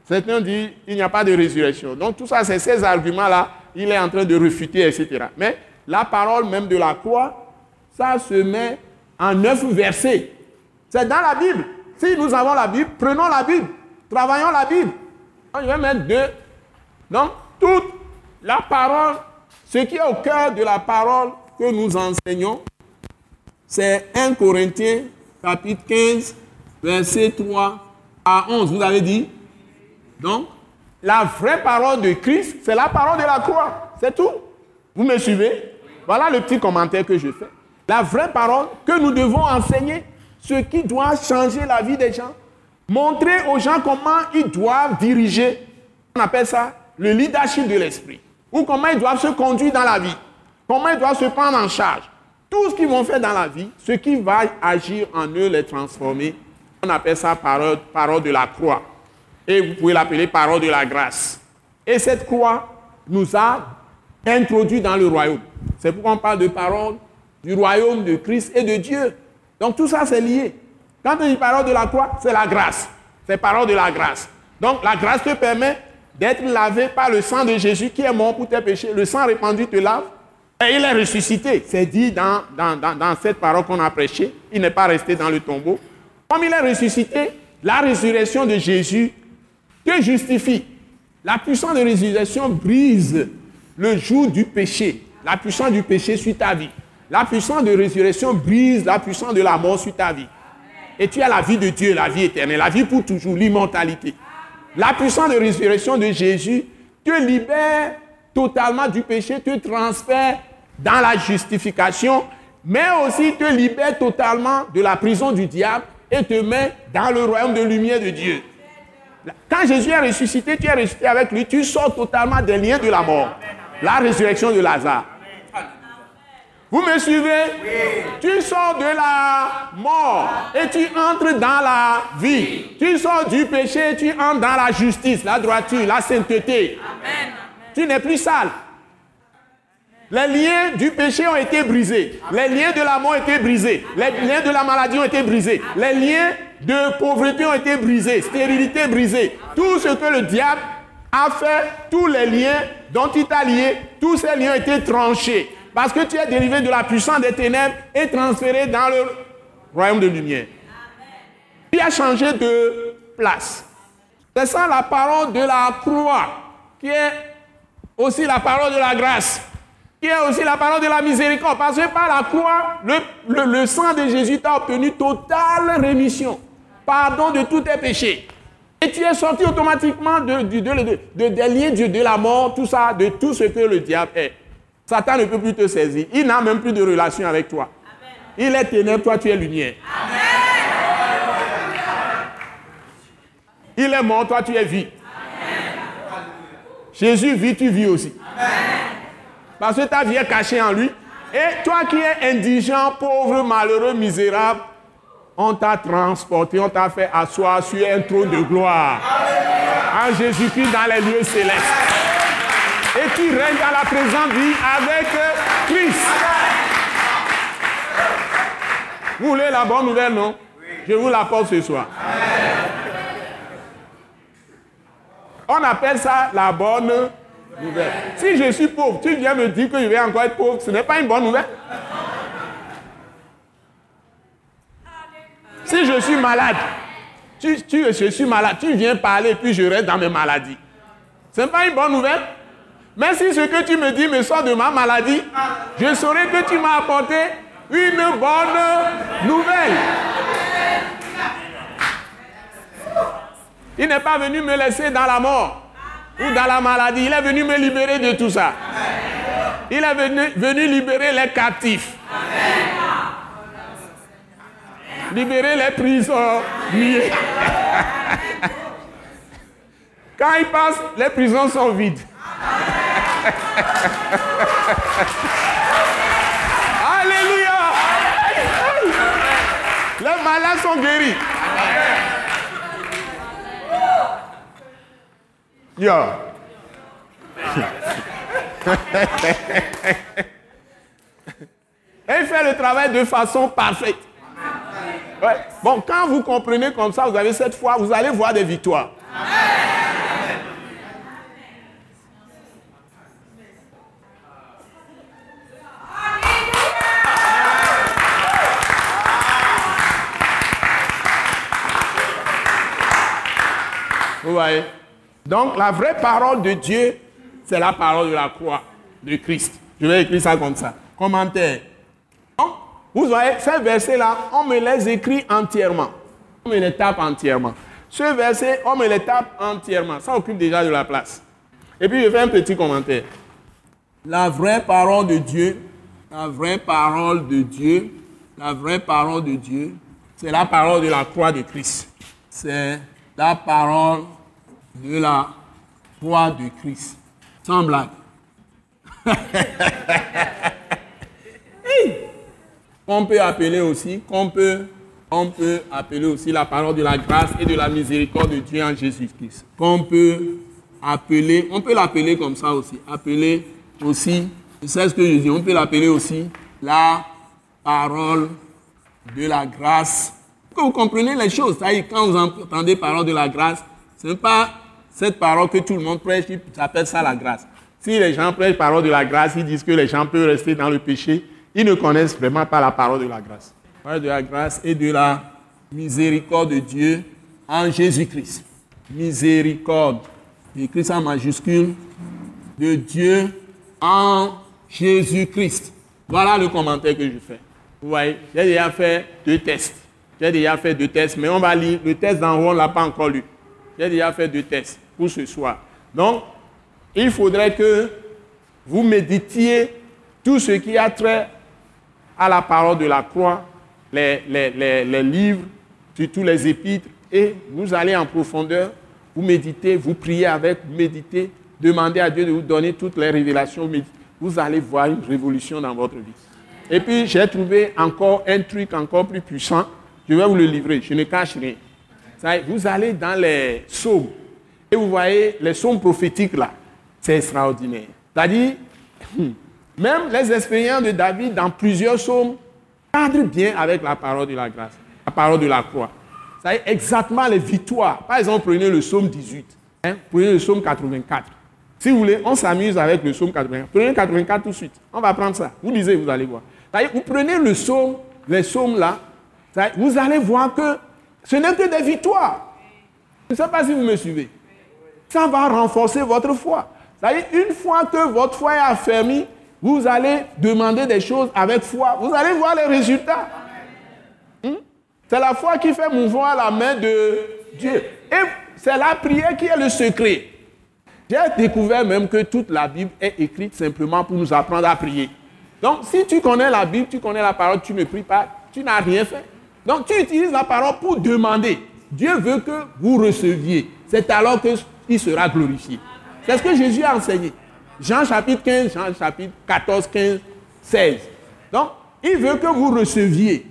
Certains disent il n'y a pas de résurrection. Donc, tout ça, c'est ces arguments-là, il est en train de refuter, etc. Mais la parole même de la croix, ça se met en neuf versets. C'est dans la Bible. Si nous avons la Bible, prenons la Bible. Travaillons la Bible. Je vais mettre deux. Donc, toute la parole, ce qui est au cœur de la parole que nous enseignons, c'est 1 Corinthiens, chapitre 15, verset 3 à 11. Vous avez dit? Donc, la vraie parole de Christ, c'est la parole de la croix. C'est tout. Vous me suivez? Voilà le petit commentaire que je fais. La vraie parole que nous devons enseigner, ce qui doit changer la vie des gens. Montrer aux gens comment ils doivent diriger. On appelle ça le leadership de l'esprit. Ou comment ils doivent se conduire dans la vie. Comment ils doivent se prendre en charge. Tout ce qu'ils vont faire dans la vie, ce qui va agir en eux, les transformer. On appelle ça parole, de la croix. Et vous pouvez l'appeler parole de la grâce. Et cette croix nous a introduits dans le royaume. C'est pourquoi on parle de parole du royaume de Christ et de Dieu. Donc tout ça, c'est lié. Quand on dit parole de la croix, c'est la grâce. C'est parole de la grâce. Donc la grâce te permet d'être lavé par le sang de Jésus qui est mort pour tes péchés. Le sang répandu te lave. Et il est ressuscité. C'est dit dans, cette parole qu'on a prêchée. Il n'est pas resté dans le tombeau. Comme il est ressuscité, la résurrection de Jésus te justifie. La puissance de résurrection brise le joug du péché. La puissance du péché sur ta vie. La puissance de résurrection brise la puissance de la mort sur ta vie. Et tu as la vie de Dieu, la vie éternelle, la vie pour toujours, l'immortalité. La puissance de résurrection de Jésus te libère totalement du péché, te transfère dans la justification, mais aussi te libère totalement de la prison du diable et te met dans le royaume de lumière de Dieu. Quand Jésus est ressuscité, tu es ressuscité avec lui, tu sors totalement des liens de la mort. La résurrection de Lazare. Vous me suivez? Tu sors de la mort et tu entres dans la vie. Tu sors du péché, tu entres dans la justice, la droiture, la sainteté. Tu n'es plus sale. Les liens du péché ont été brisés. Les liens de la mort ont été brisés. Les liens de la maladie ont été brisés. Les liens de pauvreté ont été brisés. Stérilité brisée. Tout ce que le diable a fait, tous les liens dont il t'a lié, tous ces liens ont été tranchés. Parce que tu es dérivé de la puissance des ténèbres et transféré dans le royaume de lumière. Tu as changé de place. C'est ça la parole de la croix, qui est aussi la parole de la grâce, qui est aussi la parole de la miséricorde. Parce que par la croix, le, le- le sang de Jésus t'a obtenu totale rémission, pardon de tous tes péchés. Et tu es sorti automatiquement de, de- de- de- de- des liens de, de la mort, tout ça, de tout ce que le diable est. Satan ne peut plus te saisir. Il n'a même plus de relation avec toi. Il est ténèbres, toi tu es lumière. Il est mort, toi tu es vie. Jésus vit, tu vis aussi. Parce que ta vie est cachée en lui. Et toi qui es indigent, pauvre, malheureux, misérable, on t'a transporté, on t'a fait asseoir sur un trône de gloire. En Jésus-Christ dans les lieux célestes. Et tu règnes dans la présente vie avec Christ. Vous voulez la bonne nouvelle, non? Je vous l'apporte ce soir. On appelle ça la bonne nouvelle. Si je suis pauvre, tu viens me dire que je vais encore être pauvre, ce n'est pas une bonne nouvelle. Si je suis malade, tu, tu- je suis malade, tu viens parler puis je reste dans mes maladies. Ce n'est pas une bonne nouvelle? Mais si ce que tu me dis me sort de ma maladie, je saurai que tu m'as apporté une bonne nouvelle. Il n'est pas venu me laisser dans la mort ou dans la maladie. Il est venu me libérer de tout ça. Il est venu, venu libérer les captifs. Libérer les prisonniers. Quand il passe, les prisons sont vides. Alléluia. Les malades sont guéris. Yo. Et fait le travail de façon parfaite. Bon, quand vous comprenez comme ça, vous avez cette foi, vous allez voir des victoires. Donc la vraie parole de Dieu, c'est la parole de la croix de Christ. Je vais écrire ça comme ça. Commentaire. Vous voyez, ces versets-là, on me les écrit entièrement. On me les tape entièrement. Ce verset, on me les tape entièrement. Ça occupe déjà de la place. Et puis je fais un petit commentaire. La vraie parole de Dieu, la vraie parole de Dieu, la vraie parole de Dieu, c'est la parole de la croix de Christ. C'est la parole de la croix de Christ. Sans blague. On peut appeler aussi, qu'on peut, on peut appeler aussi la parole de la grâce et de la miséricorde de Dieu en Jésus-Christ. Qu'on peut appeler, on peut l'appeler comme ça aussi, appeler aussi, c'est ce que je dis, on peut l'appeler aussi la parole de la grâce. Que vous comprenez les choses, ça quand vous entendez parole de la grâce, ce n'est pas cette parole que tout le monde prêche, ils appellent ça la grâce. Si les gens prêchent parole de la grâce, ils disent que les gens peuvent rester dans le péché, ils ne connaissent vraiment pas la parole de la grâce. La parole de la grâce et de la miséricorde de Dieu en Jésus-Christ. Miséricorde. J'écris ça en majuscule. De Dieu en Jésus-Christ. Voilà le commentaire que je fais. Vous voyez, j'ai déjà fait deux tests. J'ai déjà fait deux tests, mais on va lire. Le test d'en haut, on ne l'a pas encore lu. J'ai déjà fait deux tests pour ce soir. Donc, il faudrait que vous méditiez tout ce qui a trait à la parole de la croix, les, les, livres, surtout les épîtres, et vous allez en profondeur, vous méditez, vous priez avec, vous méditez, demandez à Dieu de vous donner toutes les révélations, vous allez voir une révolution dans votre vie. Et puis j'ai trouvé encore un truc encore plus puissant, je vais vous le livrer, je ne cache rien. Vous allez dans les psaumes, et vous voyez les psaumes prophétiques là, c'est extraordinaire. C'est-à-dire, Même les expériences de David dans plusieurs psaumes cadrent bien avec la parole de la grâce, la parole de la croix. Ça est exactement les victoires. Par exemple, prenez le psaume 18, hein, prenez le psaume 84. Si vous voulez, on s'amuse avec le psaume 84. Prenez 84 tout de suite. On va prendre ça. Vous lisez, vous allez voir. Vous prenez le psaume, les psaumes là, vous allez voir que ce n'est que des victoires. Je ne sais pas si vous me suivez. Ça va renforcer votre foi. Une fois que votre foi est affermie, vous allez demander des choses avec foi. Vous allez voir les résultats. Hmm? C'est la foi qui fait mouvoir la main de Dieu. Et c'est la prière qui est le secret. J'ai découvert même que toute la Bible est écrite simplement pour nous apprendre à prier. Donc, si tu connais la Bible, tu connais la parole, tu ne pries pas, tu n'as rien fait. Donc, tu utilises la parole pour demander. Dieu veut que vous receviez. C'est alors qu'il sera glorifié. C'est ce que Jésus a enseigné. Jean chapitre 15, Jean chapitre 14, 15, 16. Donc, il veut que vous receviez.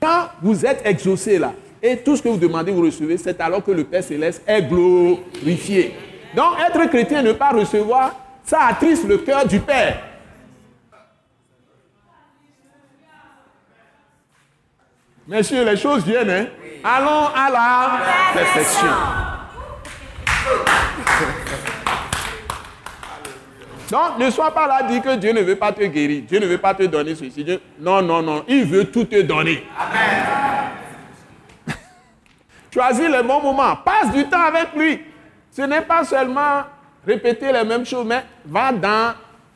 Quand vous êtes exaucé là, et tout ce que vous demandez, vous recevez, c'est alors que le Père céleste est glorifié. Donc, être chrétien, ne pas recevoir, ça attriste le cœur du Père. Messieurs, les choses viennent. Hein? Allons à la perfection. Donc, ne sois pas là dire que Dieu ne veut pas te guérir. Dieu ne veut pas te donner ceci. Non, non, non. Il veut tout te donner. Amen. Choisis le bon moment. Passe du temps avec lui. Ce n'est pas seulement répéter les mêmes choses, mais va dans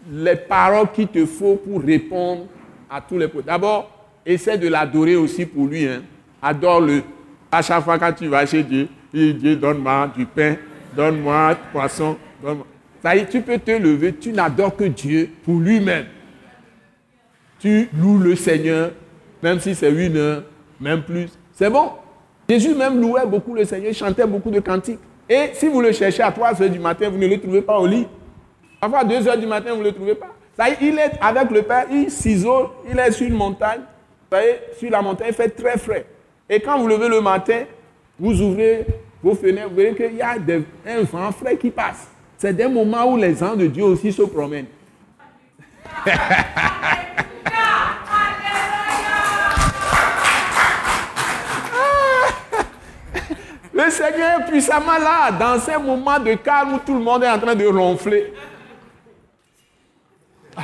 les paroles qu'il te faut pour répondre à tous les points. D'abord, essaie de l'adorer aussi pour lui. Hein. Adore-le. À chaque fois quand tu vas chez Dieu, Dieu donne-moi du pain, donne-moi poisson, donne-moi. Ça y est, tu peux te lever, tu n'adores que Dieu pour lui-même. Tu loues le Seigneur, même si c'est une heure, même plus. C'est bon. Jésus même louait beaucoup le Seigneur, il chantait beaucoup de cantiques. Et si vous le cherchez à 3 heures du matin, vous ne le trouvez pas au lit. Parfois à 2 heures du matin, vous ne le trouvez pas. Ça y est, il est avec le Père, il s'isole, il est sur une montagne. Vous voyez, sur la montagne, il fait très frais. Et quand vous levez le matin, vous ouvrez vos fenêtres, vous voyez qu'il y a un vent frais qui passe. C'est des moments où les anges de Dieu aussi se promènent. Le Seigneur est puissamment là, dans ces moments de calme où tout le monde est en train de ronfler.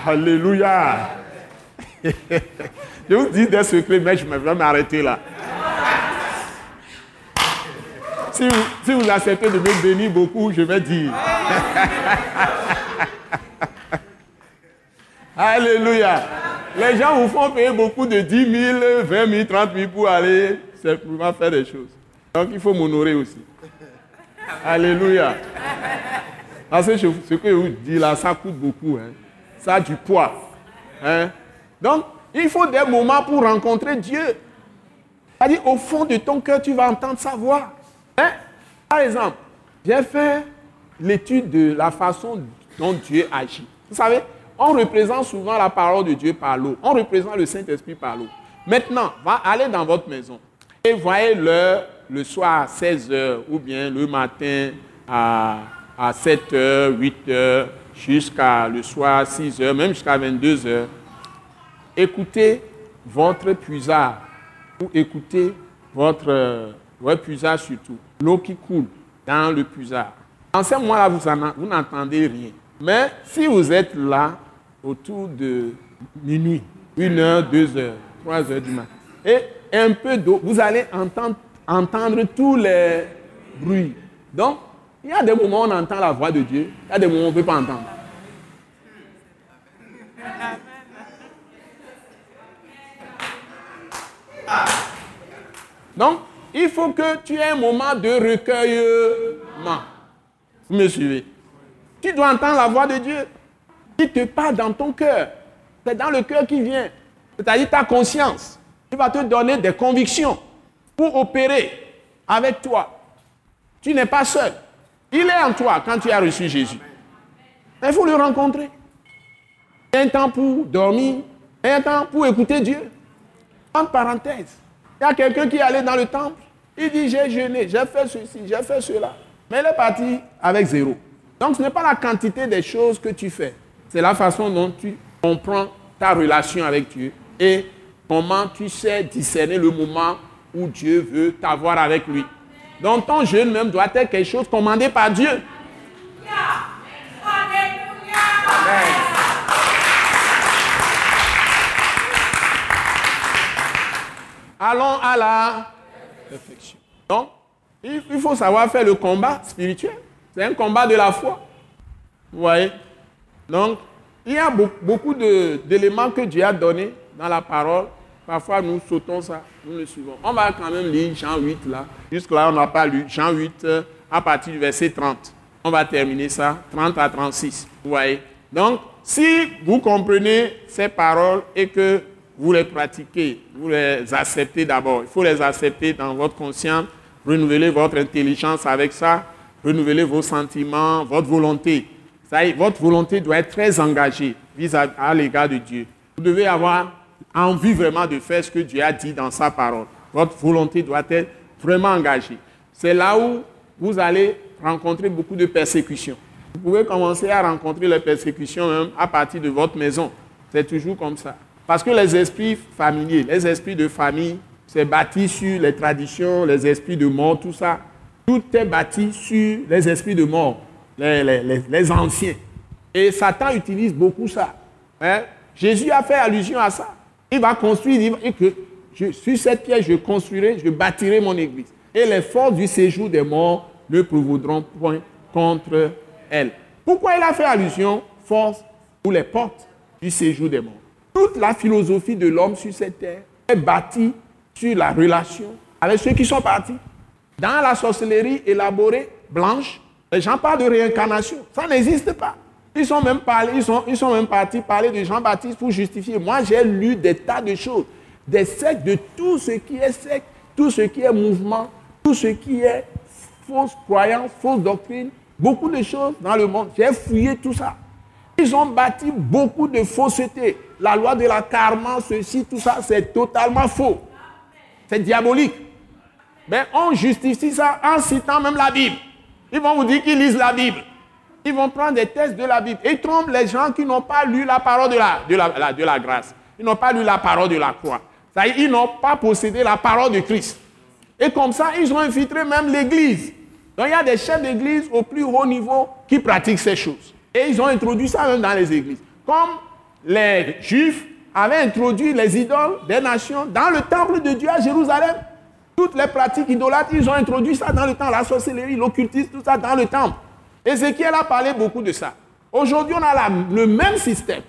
Alléluia. Je vous dis des secrets, mais je vais m'arrêter là. Si vous, acceptez de me bénir beaucoup, je vais dire. Alléluia. Les gens vous font payer beaucoup de 10 000, 20 000, 30 000 pour aller simplement faire des choses. Donc il faut m'honorer aussi. Alléluia. Parce que ce que je vous dis là, ça coûte beaucoup. Hein. Ça a du poids. Hein. Donc, il faut des moments pour rencontrer Dieu. C'est-à-dire, au fond de ton cœur, tu vas entendre sa voix. Hein? Par exemple, j'ai fait l'étude de la façon dont Dieu agit. Vous savez, on représente souvent la parole de Dieu par l'eau. On représente le Saint-Esprit par l'eau. Maintenant, va aller dans votre maison et voyez l'heure le soir à 16h ou bien le matin à, à 7h, 8h, jusqu'à le soir à 6h, même jusqu'à 22h. Écoutez votre puisard ou écoutez votre, votre surtout, l'eau qui coule dans le puisard. En ce moment-là, vous n'entendez rien. Mais si vous êtes là autour de minuit, 1h, 2h, 3h du matin, et un peu d'eau, vous allez entendre entendre tous les bruits. Donc, il y a des moments où on entend la voix de Dieu, il y a des moments où on ne peut pas entendre. Donc, il faut que tu aies un moment de recueillement. Vous me suivez? Tu dois entendre la voix de Dieu qui te parle dans ton cœur. C'est dans le cœur qui vient. C'est-à-dire ta conscience. Il va te donner des convictions pour opérer avec toi. Tu n'es pas seul. Il est en toi quand tu as reçu Jésus. Il faut le rencontrer. Un temps pour dormir, un temps pour écouter Dieu. En parenthèse, il y a quelqu'un qui est allé dans le temple. Il dit J'ai jeûné, j'ai fait ceci, j'ai fait cela. Mais il est parti avec zéro. Donc ce n'est pas la quantité des choses que tu fais, c'est la façon dont tu comprends ta relation avec Dieu et comment tu sais discerner le moment où Dieu veut t'avoir avec lui. Donc ton jeûne même doit être quelque chose commandé par Dieu. Allons à la Donc, il faut savoir faire le combat spirituel. C'est un combat de la foi. Vous voyez? Donc, il y a beaucoup d'éléments que Dieu a donnés dans la parole Parfois, nous sautons ça, nous le suivons. On va quand même lire Jean 8 là. Jusque-là, on n'a pas lu Jean 8 euh, à partir du verset 30. On va terminer ça, 30 à 36. Vous voyez? Donc, si vous comprenez ces paroles et que vous les pratiquez, vous les acceptez d'abord, il faut les accepter dans votre conscience, renouveler votre intelligence avec ça, renouveler vos sentiments, votre volonté. Ça votre volonté doit être très engagée vis-à-vis à l'égard de Dieu. Vous devez avoir envie vraiment de faire ce que Dieu a dit dans sa parole. Votre volonté doit être vraiment engagée. C'est là où vous allez rencontrer beaucoup de persécutions. Vous pouvez commencer à rencontrer les persécutions même à partir de votre maison. C'est toujours comme ça. Parce que les esprits familiers, les esprits de famille, c'est bâti sur les traditions, les esprits de mort, tout ça. Tout est bâti sur les esprits de mort, les, anciens. Et Satan utilise beaucoup ça. Hein? Jésus a fait allusion à ça. Il va construire, et que sur cette pierre, je construirai, je bâtirai mon église. Et les forces du séjour des morts ne prévaudront point contre elle. Pourquoi il a fait allusion force ou les portes du séjour des morts? Toute la philosophie de l'homme sur cette terre est bâtie sur la relation avec ceux qui sont partis. Dans la sorcellerie élaborée, blanche, les gens parlent de réincarnation. Ça n'existe pas. Ils sont même, parlé, ils sont, ils sont même partis parler de Jean-Baptiste pour justifier. Moi, j'ai lu des tas de choses, des sectes, de tout ce qui est secte, tout ce qui est mouvement, tout ce qui est fausse croyance, fausse doctrine, beaucoup de choses dans le monde. J'ai fouillé tout ça. Ils ont bâti beaucoup de faussetés. La loi de la karma, ceci, tout ça, c'est totalement faux. C'est diabolique. ben, on justifie ça en citant même la Bible. Ils vont vous dire qu'ils lisent la Bible. Ils vont prendre des textes de la Bible. Et trompent les gens qui n'ont pas lu la parole de la, de la, de la grâce. Ils n'ont pas lu la parole de la croix. Ça, ils n'ont pas possédé la parole de Christ. Et comme ça, ils ont infiltré même l'Église. Donc il y a des chefs d'Église au plus haut niveau qui pratiquent ces choses. Et ils ont introduit ça même dans les églises. Comme les Juifs avaient introduit les idoles des nations dans le temple de Dieu à Jérusalem. Toutes les pratiques idolâtres, ils ont introduit ça dans le temple, la sorcellerie, l'occultisme, tout ça dans le temple. Ézéchiel a parlé beaucoup de ça. Aujourd'hui, on a le même système.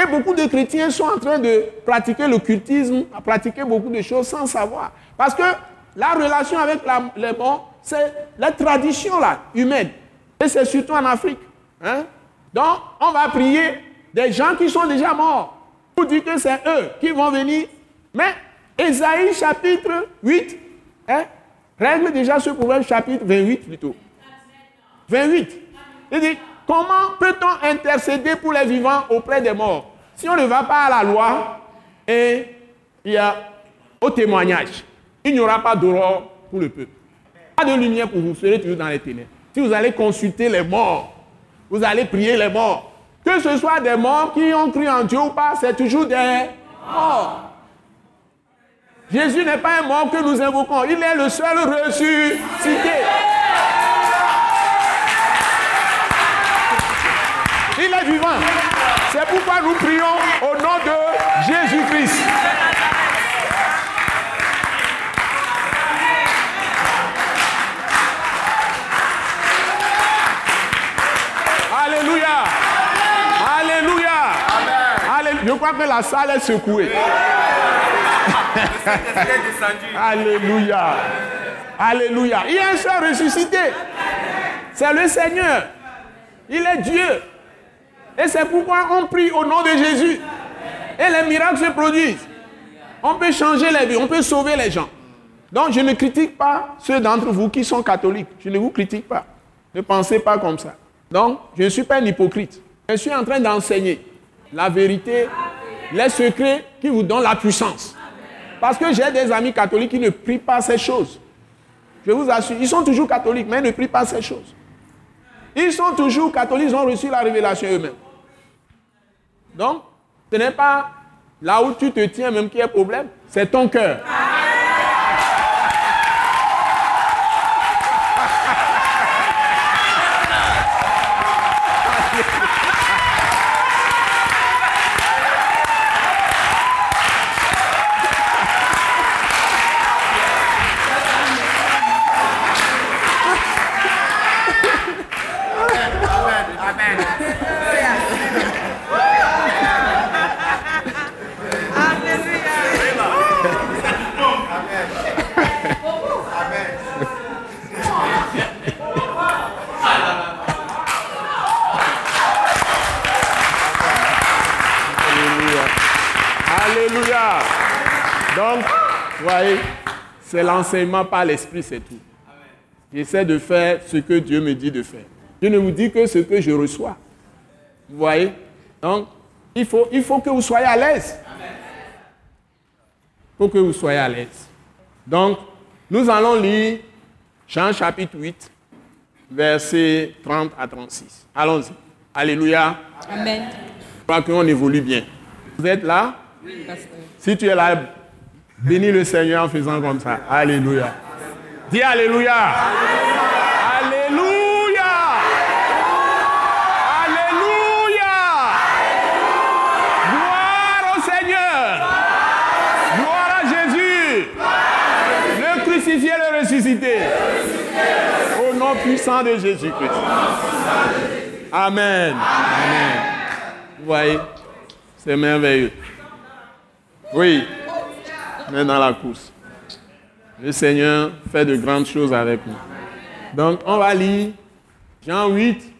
Et beaucoup de chrétiens sont en train de pratiquer l'occultisme, pratiquer beaucoup de choses sans savoir. Parce que la relation avec les morts, c'est la tradition là, humaine. Et c'est surtout en Afrique. Hein? Donc, on va prier des gens qui sont déjà morts pour dire que c'est eux qui vont venir. Mais Esaïe chapitre 8 hein, règle déjà ce problème, chapitre 28 plutôt. 28. Il dit, comment peut-on intercéder pour les vivants auprès des morts? Si on ne va pas à la loi et il y a au témoignage, il n'y aura pas d'aurore pour le peuple. Pas de lumière pour vous, vous serez toujours dans les ténèbres. Si vous allez consulter les morts, vous allez prier les morts. Que ce soit des morts qui ont cru en Dieu ou pas, c'est toujours des morts. Jésus n'est pas un mort que nous invoquons, il est le seul ressuscité. Il est vivant. C'est pourquoi nous prions au nom de Jésus-Christ. Crois que la salle est secouée. Alléluia. Alléluia. Il y a un seul ressuscité. C'est le Seigneur. Il est Dieu. Et c'est pourquoi on prie au nom de Jésus. Et les miracles se produisent. On peut changer les vies, on peut sauver les gens. Donc je ne critique pas ceux d'entre vous qui sont catholiques. Je ne vous critique pas. Ne pensez pas comme ça. Donc je ne suis pas un hypocrite. Je suis en train d'enseigner la vérité, les secrets qui vous donnent la puissance. Parce que j'ai des amis catholiques qui ne prient pas ces choses. Je vous assure, ils sont toujours catholiques, mais ils ne prient pas ces choses. Ils sont toujours catholiques, ils ont reçu la révélation eux-mêmes. Donc, ce n'est pas là où tu te tiens même qui est problème, c'est ton cœur. C'est l'enseignement par l'esprit, c'est tout. J'essaie de faire ce que Dieu me dit de faire. Je ne vous dis que ce que je reçois. Vous voyez? Donc, il faut, il faut que vous soyez à l'aise. Il faut que vous soyez à l'aise. Donc, nous allons lire Jean chapitre 8, versets 30 à 36. Allons-y. Alléluia. Amen. Je crois qu'on évolue bien. Vous êtes là? Oui, Si tu es là, Bénis le Seigneur en faisant comme ça. Alléluia. Dis Alléluia. Alléluia. Alléluia. Gloire au Seigneur. Gloire à Jésus. Le crucifié, le ressuscité. Au nom puissant de Jésus-Christ. Amen. Amen. Vous voyez, c'est merveilleux. Oui mais dans la course. Le Seigneur fait de grandes choses avec nous. Donc, on va lire Jean 8,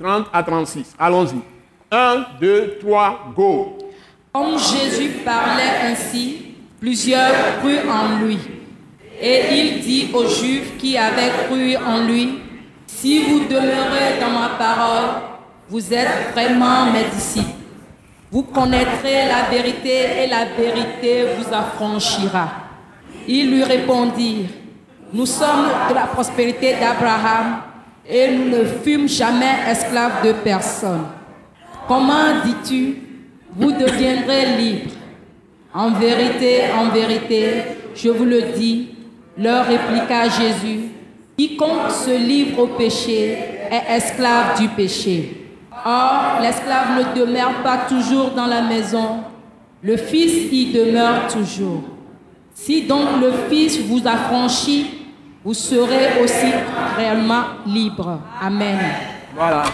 30 à 36. Allons-y. 1, 2, 3, go. Comme Jésus parlait ainsi, plusieurs crurent en lui. Et il dit aux Juifs qui avaient cru en lui, si vous demeurez dans ma parole, vous êtes vraiment mes disciples. Vous connaîtrez la vérité et la vérité vous affranchira. Ils lui répondirent, Nous sommes de la prospérité d'Abraham et nous ne fûmes jamais esclaves de personne. Comment dis-tu, vous deviendrez libres? En vérité, en vérité, je vous le dis, leur répliqua Jésus, quiconque se livre au péché est esclave du péché. Or, l'esclave ne demeure pas toujours dans la maison, le Fils y demeure toujours. Si donc le Fils vous affranchit, vous serez aussi réellement libre. Amen. Voilà.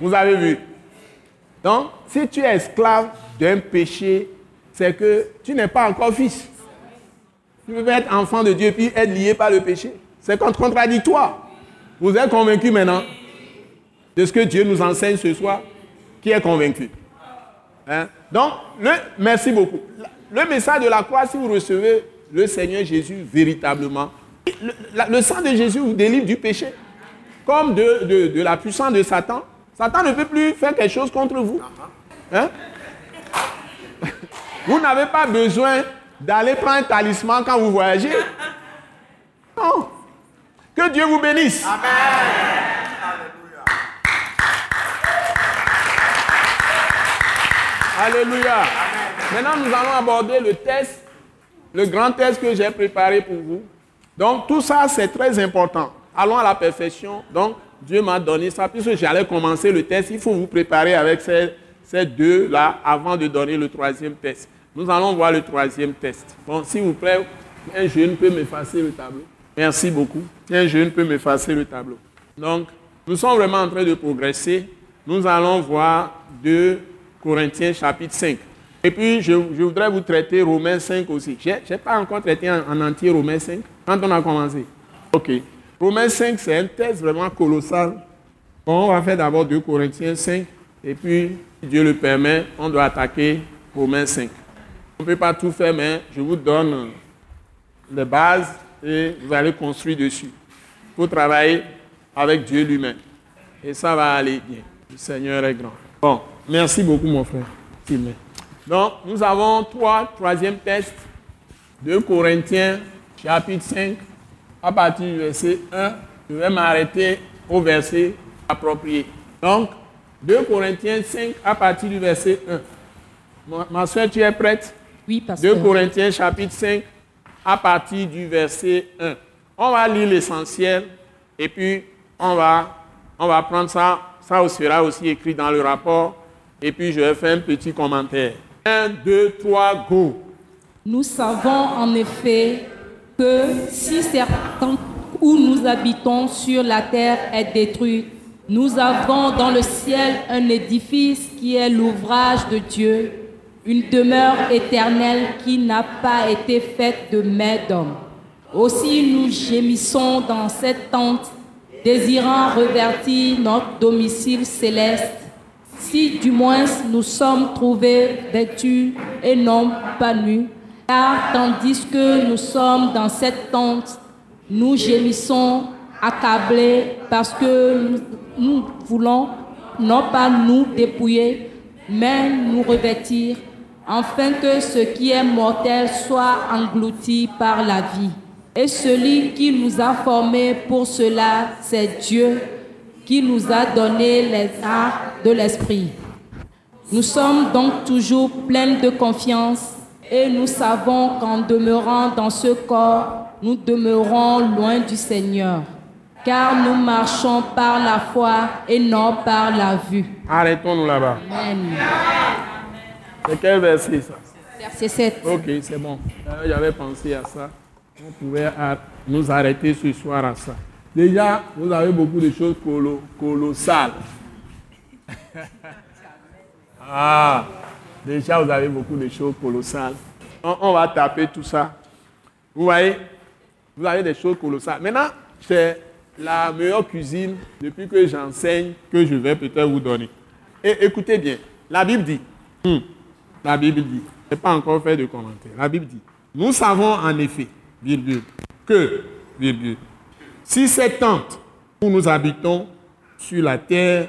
Vous avez vu. Donc, si tu es esclave d'un péché, c'est que tu n'es pas encore fils. Tu peux être enfant de Dieu puis être lié par le péché. C'est contradictoire. Vous êtes convaincu maintenant de ce que Dieu nous enseigne ce soir Qui est convaincu hein? Donc, le, merci beaucoup. Le message de la croix, si vous recevez le Seigneur Jésus véritablement, le, sang de Jésus vous délivre du péché. Comme de, de, la puissance de Satan. Satan ne peut plus faire quelque chose contre vous. Hein? Vous n'avez pas besoin d'aller prendre un talisman quand vous voyagez. Non. Que Dieu vous bénisse. Amen. Alléluia. Maintenant, nous allons aborder le test, le grand test que j'ai préparé pour vous. Donc, tout ça, c'est très important. Allons à la perfection. Donc, Dieu m'a donné ça. Puisque j'allais commencer le test, il faut vous préparer avec ces, ces deux-là avant de donner le troisième test. Nous allons voir le troisième test. Bon, s'il vous plaît, un jeune peut m'effacer le tableau. Merci beaucoup. Un jeune peut m'effacer le tableau. Donc, nous sommes vraiment en train de progresser. Nous allons voir 2 Corinthiens chapitre 5. Et puis, je, voudrais vous traiter Romains 5 aussi. Je n'ai pas encore traité en, entier Romains 5 quand on a commencé. OK. Romains 5, c'est un test vraiment colossal. Bon, on va faire d'abord 2 Corinthiens 5. Et puis, si Dieu le permet, on doit attaquer Romains 5. On ne peut pas tout faire, mais je vous donne les bases et vous allez construire dessus. Il faut travailler avec Dieu lui-même. Et ça va aller bien. Le Seigneur est grand. Bon, merci beaucoup, mon frère. Donc, nous avons trois, troisième test. de Corinthiens, chapitre 5, à partir du verset 1. Je vais m'arrêter au verset approprié. Donc, 2 Corinthiens 5, à partir du verset 1. Ma, ma soeur, tu es prête? Oui, pasteur. 2 Corinthiens chapitre 5, à partir du verset 1. On va lire l'essentiel et puis on va, on va prendre ça. Ça sera aussi écrit dans le rapport. Et puis je vais faire un petit commentaire. 1, 2, 3, go. Nous savons en effet que si certains où nous habitons sur la terre est détruit, nous avons dans le ciel un édifice qui est l'ouvrage de Dieu une demeure éternelle qui n'a pas été faite de main d'homme. Aussi nous gémissons dans cette tente, désirant revertir notre domicile céleste, si du moins nous sommes trouvés vêtus et non pas nus, car tandis que nous sommes dans cette tente, nous gémissons accablés parce que nous voulons non pas nous dépouiller, mais nous revêtir afin que ce qui est mortel soit englouti par la vie. Et celui qui nous a formés pour cela, c'est Dieu qui nous a donné les arts de l'esprit. Nous sommes donc toujours pleins de confiance et nous savons qu'en demeurant dans ce corps, nous demeurons loin du Seigneur, car nous marchons par la foi et non par la vue. Arrêtons-nous là-bas. Amen. C'est quel verset ça? Verset 7. Ok, c'est bon. J'avais pensé à ça. On pouvait nous arrêter ce soir à ça. Déjà, vous avez beaucoup de choses colossales. ah, déjà, vous avez beaucoup de choses colossales. On, va taper tout ça. Vous voyez Vous avez des choses colossales. Maintenant, c'est la meilleure cuisine depuis que j'enseigne que je vais peut-être vous donner. Et écoutez bien, la Bible dit, hmm, la Bible dit, je n'ai pas encore fait de commentaire. La Bible dit, nous savons en effet, virgule, que, virgule, si cette tente où nous habitons sur la terre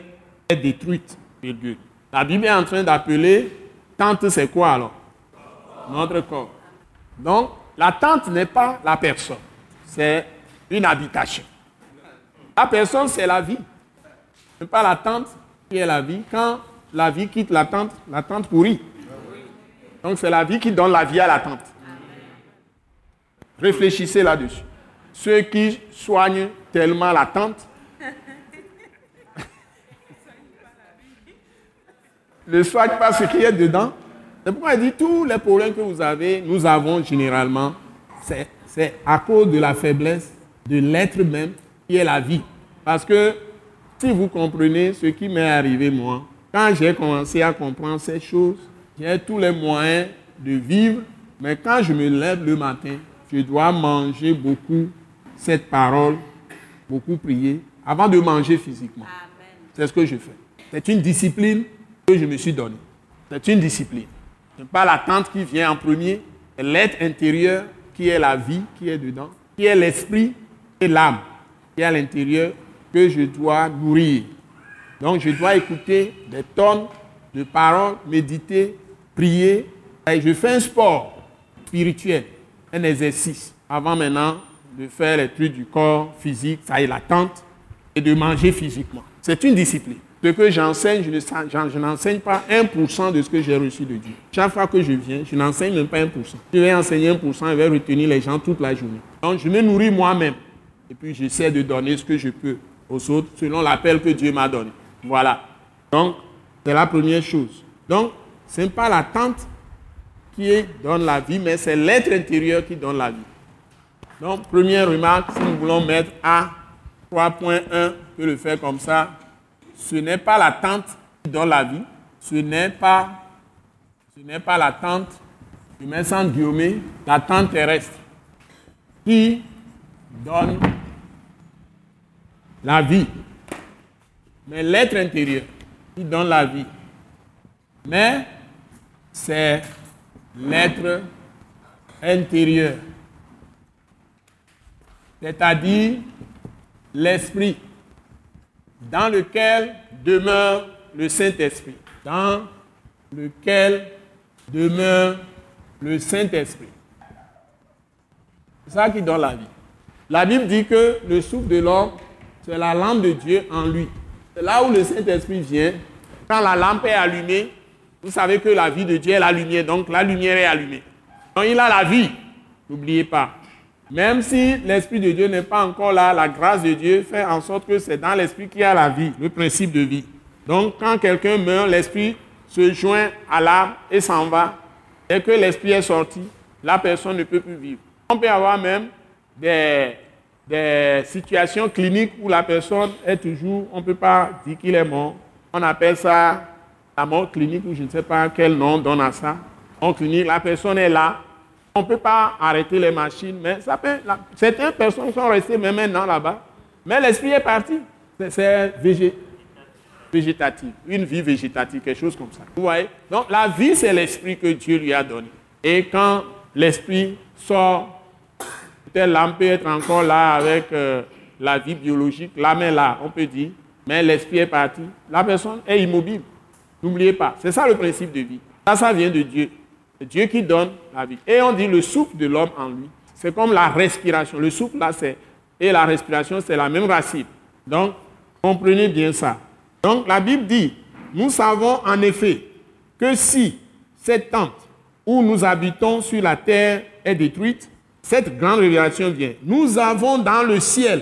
est détruite, virgule, la Bible est en train d'appeler tente, c'est quoi alors? Notre corps. Donc, la tente n'est pas la personne. c'est une habitation. La personne, c'est la vie. Ce n'est pas la tente qui est la vie. Quand la vie quitte la tente, la tente pourrit. Donc c'est la vie qui donne la vie à la tente. Réfléchissez là-dessus. Ceux qui soignent tellement la tente ne soignent pas ce qui est dedans. C'est pourquoi il dit tous les problèmes que vous avez, nous avons généralement, c'est à cause de la faiblesse de l'être même qui est la vie. Parce que si vous comprenez ce qui m'est arrivé moi, quand j'ai commencé à comprendre ces choses, j'ai tous les moyens de vivre, mais quand je me lève le matin, je dois manger beaucoup cette parole, beaucoup prier, avant de manger physiquement. C'est ce que je fais. C'est une discipline que je me suis donnée. C'est une discipline. Ce n'est pas l'attente qui vient en premier, c'est l'être intérieur qui est la vie qui est dedans, qui est l'esprit et l'âme qui est à l'intérieur que je dois nourrir. Donc je dois écouter des tonnes de paroles, méditer, prier. Et je fais un sport spirituel, un exercice, avant maintenant de faire les trucs du corps physique, ça est l'attente, et de manger physiquement. C'est une discipline. Ce que j'enseigne, je n'enseigne pas 1% de ce que j'ai reçu de Dieu. Chaque fois que je viens, je n'enseigne même pas 1%. Je vais enseigner 1%, je vais retenir les gens toute la journée. Donc je me nourris moi-même. Et puis j'essaie de donner ce que je peux aux autres selon l'appel que Dieu m'a donné. Voilà. Donc, c'est la première chose. Donc, ce n'est pas l'attente qui donne la vie, mais c'est l'être intérieur qui donne la vie. Donc, première remarque, si nous voulons mettre A 3.1, on peut le faire comme ça. Ce n'est pas l'attente qui donne la vie. Ce n'est pas, ce n'est pas l'attente, je mets sans guillemets, l'attente terrestre qui donne la vie. Mais l'être intérieur qui donne la vie. Mais c'est l'être intérieur. C'est-à-dire l'esprit dans lequel demeure le Saint-Esprit. Dans lequel demeure le Saint-Esprit. C'est ça qui donne la vie. La Bible dit que le souffle de l'homme c'est la lampe de Dieu en lui. C'est là où le Saint-Esprit vient. Quand la lampe est allumée, vous savez que la vie de Dieu est la lumière, donc la lumière est allumée. Donc il a la vie, n'oubliez pas. Même si l'Esprit de Dieu n'est pas encore là, la grâce de Dieu fait en sorte que c'est dans l'Esprit qu'il y a la vie, le principe de vie. Donc quand quelqu'un meurt, l'Esprit se joint à l'âme et s'en va. Et que l'Esprit est sorti, la personne ne peut plus vivre. On peut avoir même des, des situations cliniques où la personne est toujours, on ne peut pas dire qu'il est mort. On appelle ça la mort clinique ou je ne sais pas quel nom on donne à ça. En clinique, la personne est là. On ne peut pas arrêter les machines, mais ça peut, certaines personnes sont restées même maintenant là-bas. Mais l'esprit est parti. C'est végétatif, une vie végétative, quelque chose comme ça. Vous voyez? Donc la vie, c'est l'esprit que Dieu lui a donné. Et quand l'esprit sort Telle l'âme peut être encore là avec euh, la vie biologique, l'âme est là, on peut dire, mais l'esprit est parti. La personne est immobile. N'oubliez pas, c'est ça le principe de vie. Ça, ça vient de Dieu. C'est Dieu qui donne la vie. Et on dit le souffle de l'homme en lui. C'est comme la respiration. Le souffle là, c'est. Et la respiration, c'est la même racine. Donc, comprenez bien ça. Donc, la Bible dit nous savons en effet que si cette tente où nous habitons sur la terre est détruite, cette grande révélation vient. Nous avons dans le ciel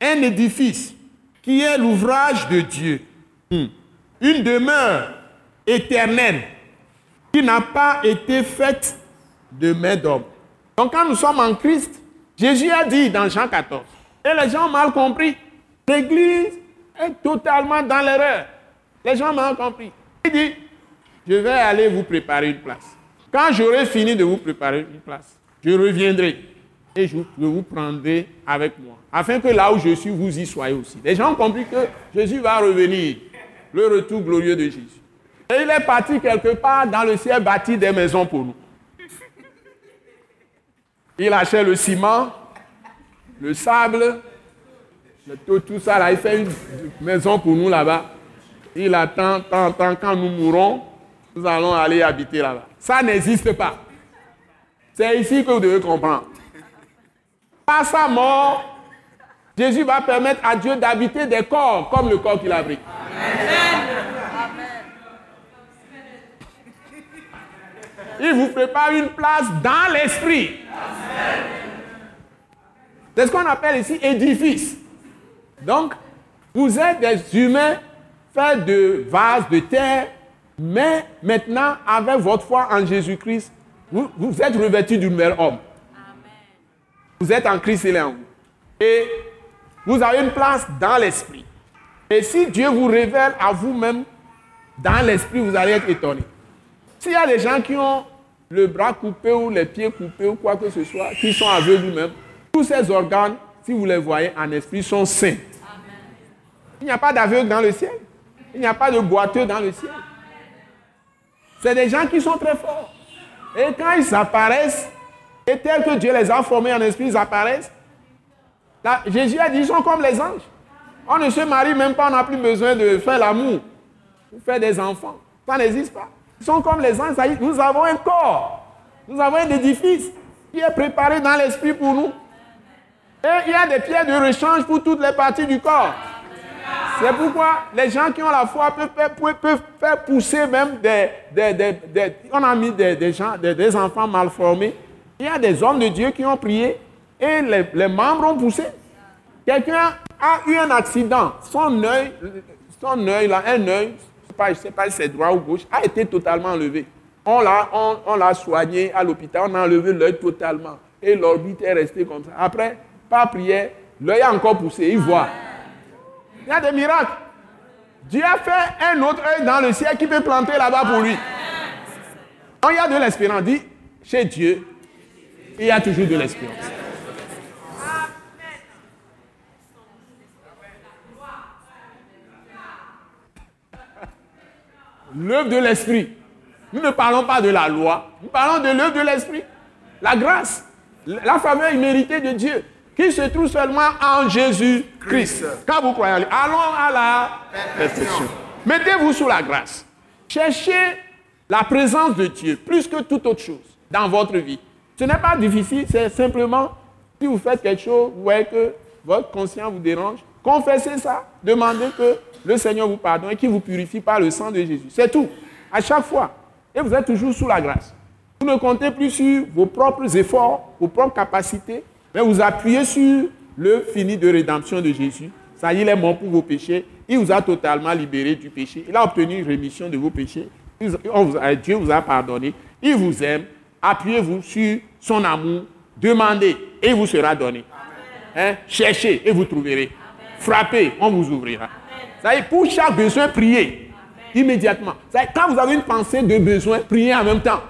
un édifice qui est l'ouvrage de Dieu, hmm. une demeure éternelle qui n'a pas été faite de main d'homme. Donc quand nous sommes en Christ, Jésus a dit dans Jean 14, et les gens ont mal compris, l'Église est totalement dans l'erreur. Les gens ont mal compris. Il dit, je vais aller vous préparer une place. Quand j'aurai fini de vous préparer une place, je reviendrai et je vous prendrai avec moi, afin que là où je suis, vous y soyez aussi. Les gens ont compris que Jésus va revenir, le retour glorieux de Jésus. Et il est parti quelque part dans le ciel bâtir des maisons pour nous. Il achète le ciment, le sable, tout, ça là, il fait une maison pour nous là-bas. Il attend, tant, tant, quand nous mourrons, nous allons aller habiter là-bas. Ça n'existe pas. C'est ici que vous devez comprendre. Par sa mort, Jésus va permettre à Dieu d'habiter des corps comme le corps qu'il a pris. Il vous prépare une place dans l'esprit. C'est ce qu'on appelle ici édifice. Donc, vous êtes des humains faits de vases de terre, mais maintenant, avec votre foi en Jésus-Christ, vous, vous, êtes revêtus du nouvel homme. Vous êtes en Christ et en vous. Et vous avez une place dans l'esprit. Et si Dieu vous révèle à vous-même dans l'esprit, vous allez être étonné. S'il y a des gens qui ont le bras coupé ou les pieds coupés ou quoi que ce soit, qui sont aveugles vous-même, tous ces organes, si vous les voyez en esprit, sont sains. Il n'y a pas d'aveugle dans le ciel. Il n'y a pas de boiteux dans le ciel. C'est des gens qui sont très forts. Et quand ils apparaissent, et tel que Dieu les a formés en esprit, ils apparaissent, Jésus a dit, ils sont comme les anges. On ne se marie même pas, on n'a plus besoin de faire l'amour, ou faire des enfants. Ça n'existe pas. Ils sont comme les anges. Nous avons un corps, nous avons un édifice qui est préparé dans l'esprit pour nous. Et il y a des pierres de rechange pour toutes les parties du corps. C'est pourquoi les gens qui ont la foi peuvent, faire pousser même des, On a mis des, gens, des, enfants mal formés. Il y a des hommes de Dieu qui ont prié et les, membres ont poussé. Quelqu'un a eu un accident, son œil, son œil là, un œil, je ne sais pas si c'est droit ou gauche, a été totalement enlevé. On l'a on, soigné à l'hôpital, on a enlevé l'œil totalement. Et l'orbite est restée comme ça. Après, par prière, l'œil a encore poussé, il voit. Il y a des miracles. Dieu a fait un autre œil dans le ciel qui peut planter là-bas pour lui. Quand il y a de l'espérance, dit, chez Dieu, il y a toujours de l'espérance. L'œuvre de l'esprit. Nous ne parlons pas de la loi, nous parlons de l'œuvre de l'esprit. La grâce, la faveur imméritée de Dieu, qui se trouve seulement en Jésus-Christ. Quand vous croyez, allons à la perfection. Mettez-vous sous la grâce. Cherchez la présence de Dieu plus que toute autre chose dans votre vie. Ce n'est pas difficile, c'est simplement si vous faites quelque chose, vous voyez que votre conscience vous dérange, confessez ça, demandez que le Seigneur vous pardonne et qu'il vous purifie par le sang de Jésus. C'est tout. À chaque fois. Et vous êtes toujours sous la grâce. Vous ne comptez plus sur vos propres efforts, vos propres capacités, mais vous appuyez sur le fini de rédemption de Jésus. Ça y est, il est mort pour vos péchés. Il vous a totalement libéré du péché. Il a obtenu une rémission de vos péchés. Dieu vous a pardonné. Il vous aime. Appuyez-vous sur son amour. Demandez et il vous sera donné. Hein? Cherchez et vous trouverez. Frappez, on vous ouvrira pour chaque besoin, priez. Immédiatement. quand vous avez une pensée de besoin, priez en même temps.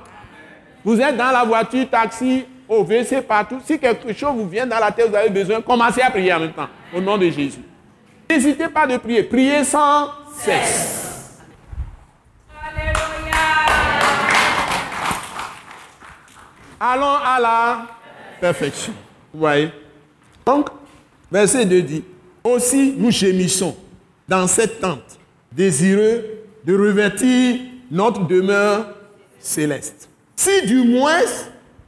Vous êtes dans la voiture, taxi, au WC, partout. Si quelque chose vous vient dans la tête, vous avez besoin, commencez à prier en même temps. Au nom de Jésus. N'hésitez pas de prier. Priez sans cesse. Alléluia. Allons à la perfection. Vous voyez? Donc, verset 2 dit, aussi nous gémissons dans cette tente, désireux de revêtir notre demeure céleste. Si du moins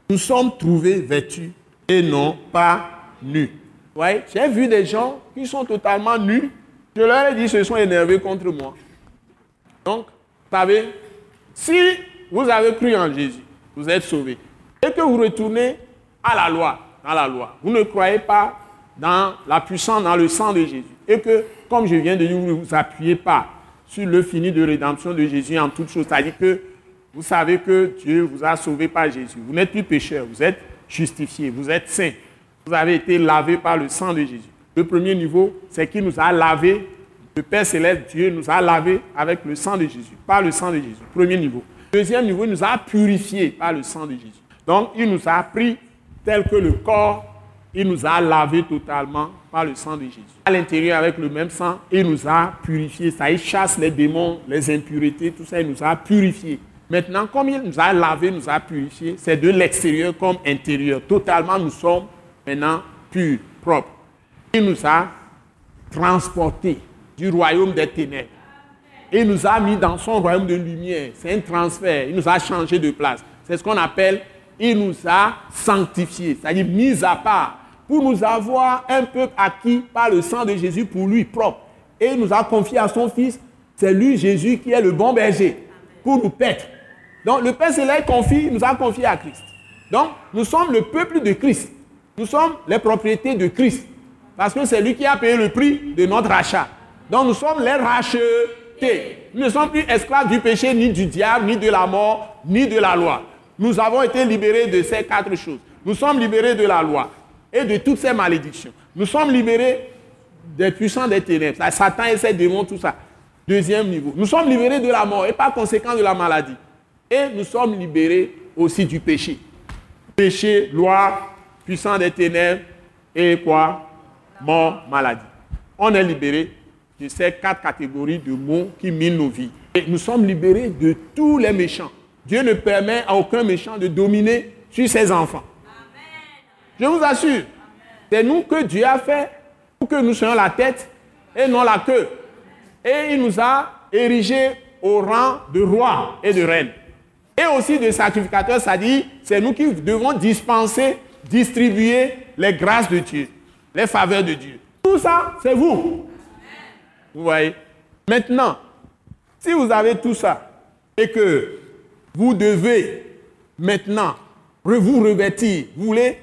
nous sommes trouvés vêtus et non pas nus. Ouais, j'ai vu des gens qui sont totalement nus. Je leur ai dit, se sont énervés contre moi. Donc, vous savez, si vous avez cru en Jésus, vous êtes sauvés, et que vous retournez à la loi, à la loi, vous ne croyez pas dans la puissance, dans le sang de Jésus, et que comme je viens de dire, vous ne vous appuyez pas sur le fini de rédemption de Jésus en toutes choses. C'est-à-dire que vous savez que Dieu vous a sauvé par Jésus. Vous n'êtes plus pécheur, vous êtes justifié, vous êtes saint. Vous avez été lavé par le sang de Jésus. Le premier niveau, c'est qu'il nous a lavé. Le Père céleste, Dieu nous a lavé avec le sang de Jésus, par le sang de Jésus. Premier niveau. Deuxième niveau, il nous a purifié par le sang de Jésus. Donc, il nous a pris tel que le corps, il nous a lavé totalement par le sang de Jésus. À l'intérieur, avec le même sang, il nous a purifiés. Ça, il chasse les démons, les impuretés, tout ça, il nous a purifiés. Maintenant, comme il nous a lavé, nous a purifiés, c'est de l'extérieur comme intérieur. Totalement, nous sommes maintenant purs, propres. Il nous a transportés du royaume des ténèbres. Il nous a mis dans son royaume de lumière. C'est un transfert. Il nous a changé de place. C'est ce qu'on appelle, il nous a sanctifiés, c'est-à-dire mis à part pour nous avoir un peuple acquis par le sang de Jésus pour lui propre. Et il nous a confié à son Fils. C'est lui, Jésus, qui est le bon berger pour nous paître. Donc le Père Céleste confie, nous a confié à Christ. Donc nous sommes le peuple de Christ. Nous sommes les propriétés de Christ. Parce que c'est lui qui a payé le prix de notre rachat. Donc nous sommes les rachetés. Nous ne sommes plus esclaves du péché, ni du diable, ni de la mort, ni de la loi. Nous avons été libérés de ces quatre choses. Nous sommes libérés de la loi et de toutes ces malédictions. Nous sommes libérés des puissants des ténèbres, Satan et ses démons, tout ça. Deuxième niveau. Nous sommes libérés de la mort et par conséquent de la maladie. Et nous sommes libérés aussi du péché. Péché, loi, puissant des ténèbres et quoi? Mort, maladie. On est libérés de ces quatre catégories de mots qui minent nos vies. Et nous sommes libérés de tous les méchants. Dieu ne permet à aucun méchant de dominer sur ses enfants. Je vous assure, c'est nous que Dieu a fait pour que nous soyons la tête et non la queue. Et il nous a érigés au rang de roi et de reine. Et aussi de sacrificateurs, dit, c'est nous qui devons dispenser, distribuer les grâces de Dieu, les faveurs de Dieu. Tout ça, c'est vous. Vous voyez Maintenant, si vous avez tout ça et que vous devez maintenant vous revêtir, vous voulez,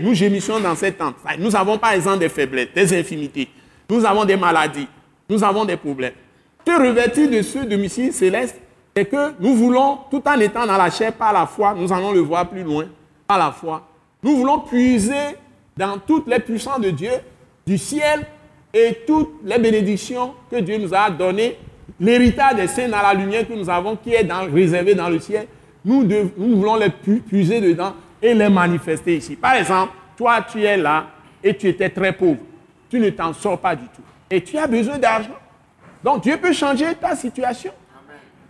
nous gémissons dans cette tente. Nous n'avons pas exemple des faiblesses, des infimités. Nous avons des maladies, nous avons des problèmes. Te revêtir de ce domicile céleste, c'est que nous voulons, tout en étant dans la chair par la foi, nous allons le voir plus loin, par la foi, nous voulons puiser dans toutes les puissances de Dieu, du ciel, et toutes les bénédictions que Dieu nous a données, l'héritage des saints dans la lumière que nous avons, qui est réservé dans le ciel, nous voulons les puiser dedans et les manifester ici. Par exemple, toi, tu es là et tu étais très pauvre. Tu ne t'en sors pas du tout. Et tu as besoin d'argent. Donc Dieu peut changer ta situation.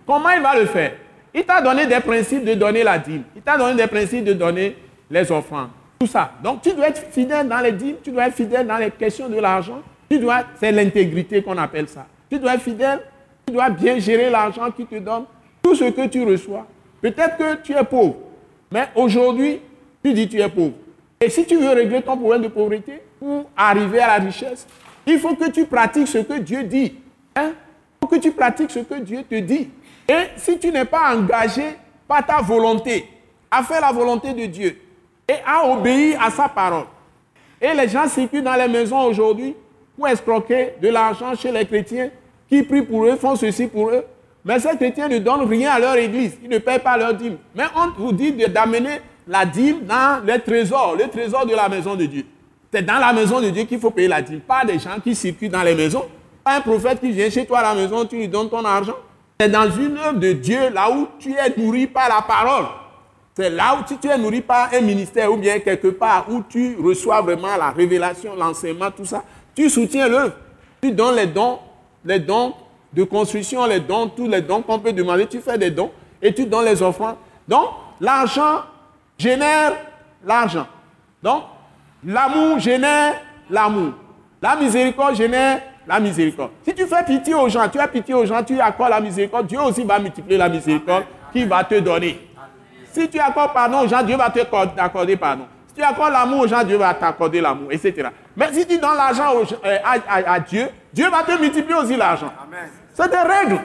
Comment il va le faire? Il t'a donné des principes de donner la dîme. Il t'a donné des principes de donner les offrandes. Tout ça. Donc tu dois être fidèle dans les dîmes, tu dois être fidèle dans les questions de l'argent. Tu dois, c'est l'intégrité qu'on appelle ça. Tu dois être fidèle, tu dois bien gérer l'argent qu'il te donne, tout ce que tu reçois. Peut-être que tu es pauvre, mais aujourd'hui, tu dis tu es pauvre. Et si tu veux régler ton problème de pauvreté ou arriver à la richesse, il faut que tu pratiques ce que Dieu dit. Hein? Il faut que tu pratiques ce que Dieu te dit. Et si tu n'es pas engagé par ta volonté à faire la volonté de Dieu et à obéir à sa parole, et les gens circulent dans les maisons aujourd'hui pour escroquer de l'argent chez les chrétiens qui prient pour eux, font ceci pour eux, mais ces chrétiens ne donnent rien à leur église. Ils ne payent pas leur dîme. Mais on vous dit d'amener la dîme dans les trésors, les trésors de la maison de Dieu. C'est dans la maison de Dieu qu'il faut payer la dîme. Pas des gens qui circulent dans les maisons. Pas un prophète qui vient chez toi à la maison, tu lui donnes ton argent. C'est dans une œuvre de Dieu, là où tu es nourri par la parole. C'est là où tu es nourri par un ministère ou bien quelque part où tu reçois vraiment la révélation, l'enseignement, tout ça. Tu soutiens l'œuvre. Tu donnes les dons, les dons de construction, les dons, tous les dons qu'on peut demander, tu fais des dons et tu donnes les offrandes. Donc, l'argent génère l'argent. Donc, l'amour génère l'amour. La miséricorde génère la miséricorde. Si tu fais pitié aux gens, tu as pitié aux gens, tu accordes la miséricorde, Dieu aussi va multiplier la miséricorde qu'il va te donner. Si tu accordes pardon aux gens, Dieu va t'accorder pardon. Si tu accordes l'amour aux gens, Dieu va t'accorder l'amour, etc. Mais si tu donnes l'argent euh, à, Dieu, Dieu va te multiplier aussi l'argent. C'est des règles.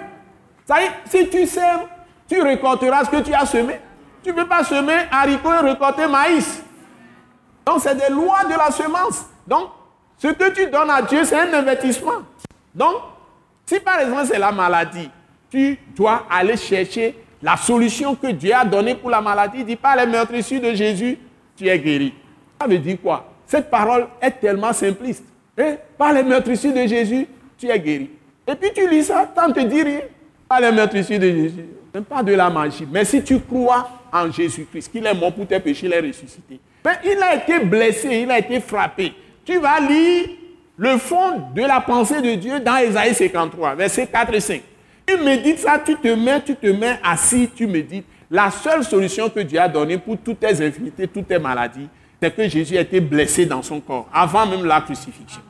Ça si tu sèmes, tu récolteras ce que tu as semé. Tu ne peux pas semer haricots et récolter maïs. Donc, c'est des lois de la semence. Donc, ce que tu donnes à Dieu, c'est un investissement. Donc, si par exemple c'est la maladie, tu dois aller chercher la solution que Dieu a donnée pour la maladie. Il dit, par les meurtrissures de Jésus, tu es guéri. Ça veut dire quoi? Cette parole est tellement simpliste. Et par les meurtrissures de Jésus, tu es guéri. Et puis tu lis ça, tant te dit rien. Par les meurtrissures de Jésus. N'est pas de la magie. Mais si tu crois en Jésus-Christ, qu'il est mort pour tes péchés, il est ressuscité. Mais il a été blessé, il a été frappé. Tu vas lire le fond de la pensée de Dieu dans Ésaïe 53, versets 4 et 5. Tu médites ça, tu te mets, tu te mets assis, tu médites. La seule solution que Dieu a donnée pour toutes tes infinités, toutes tes maladies, c'est que Jésus a été blessé dans son corps, avant même la crucifixion.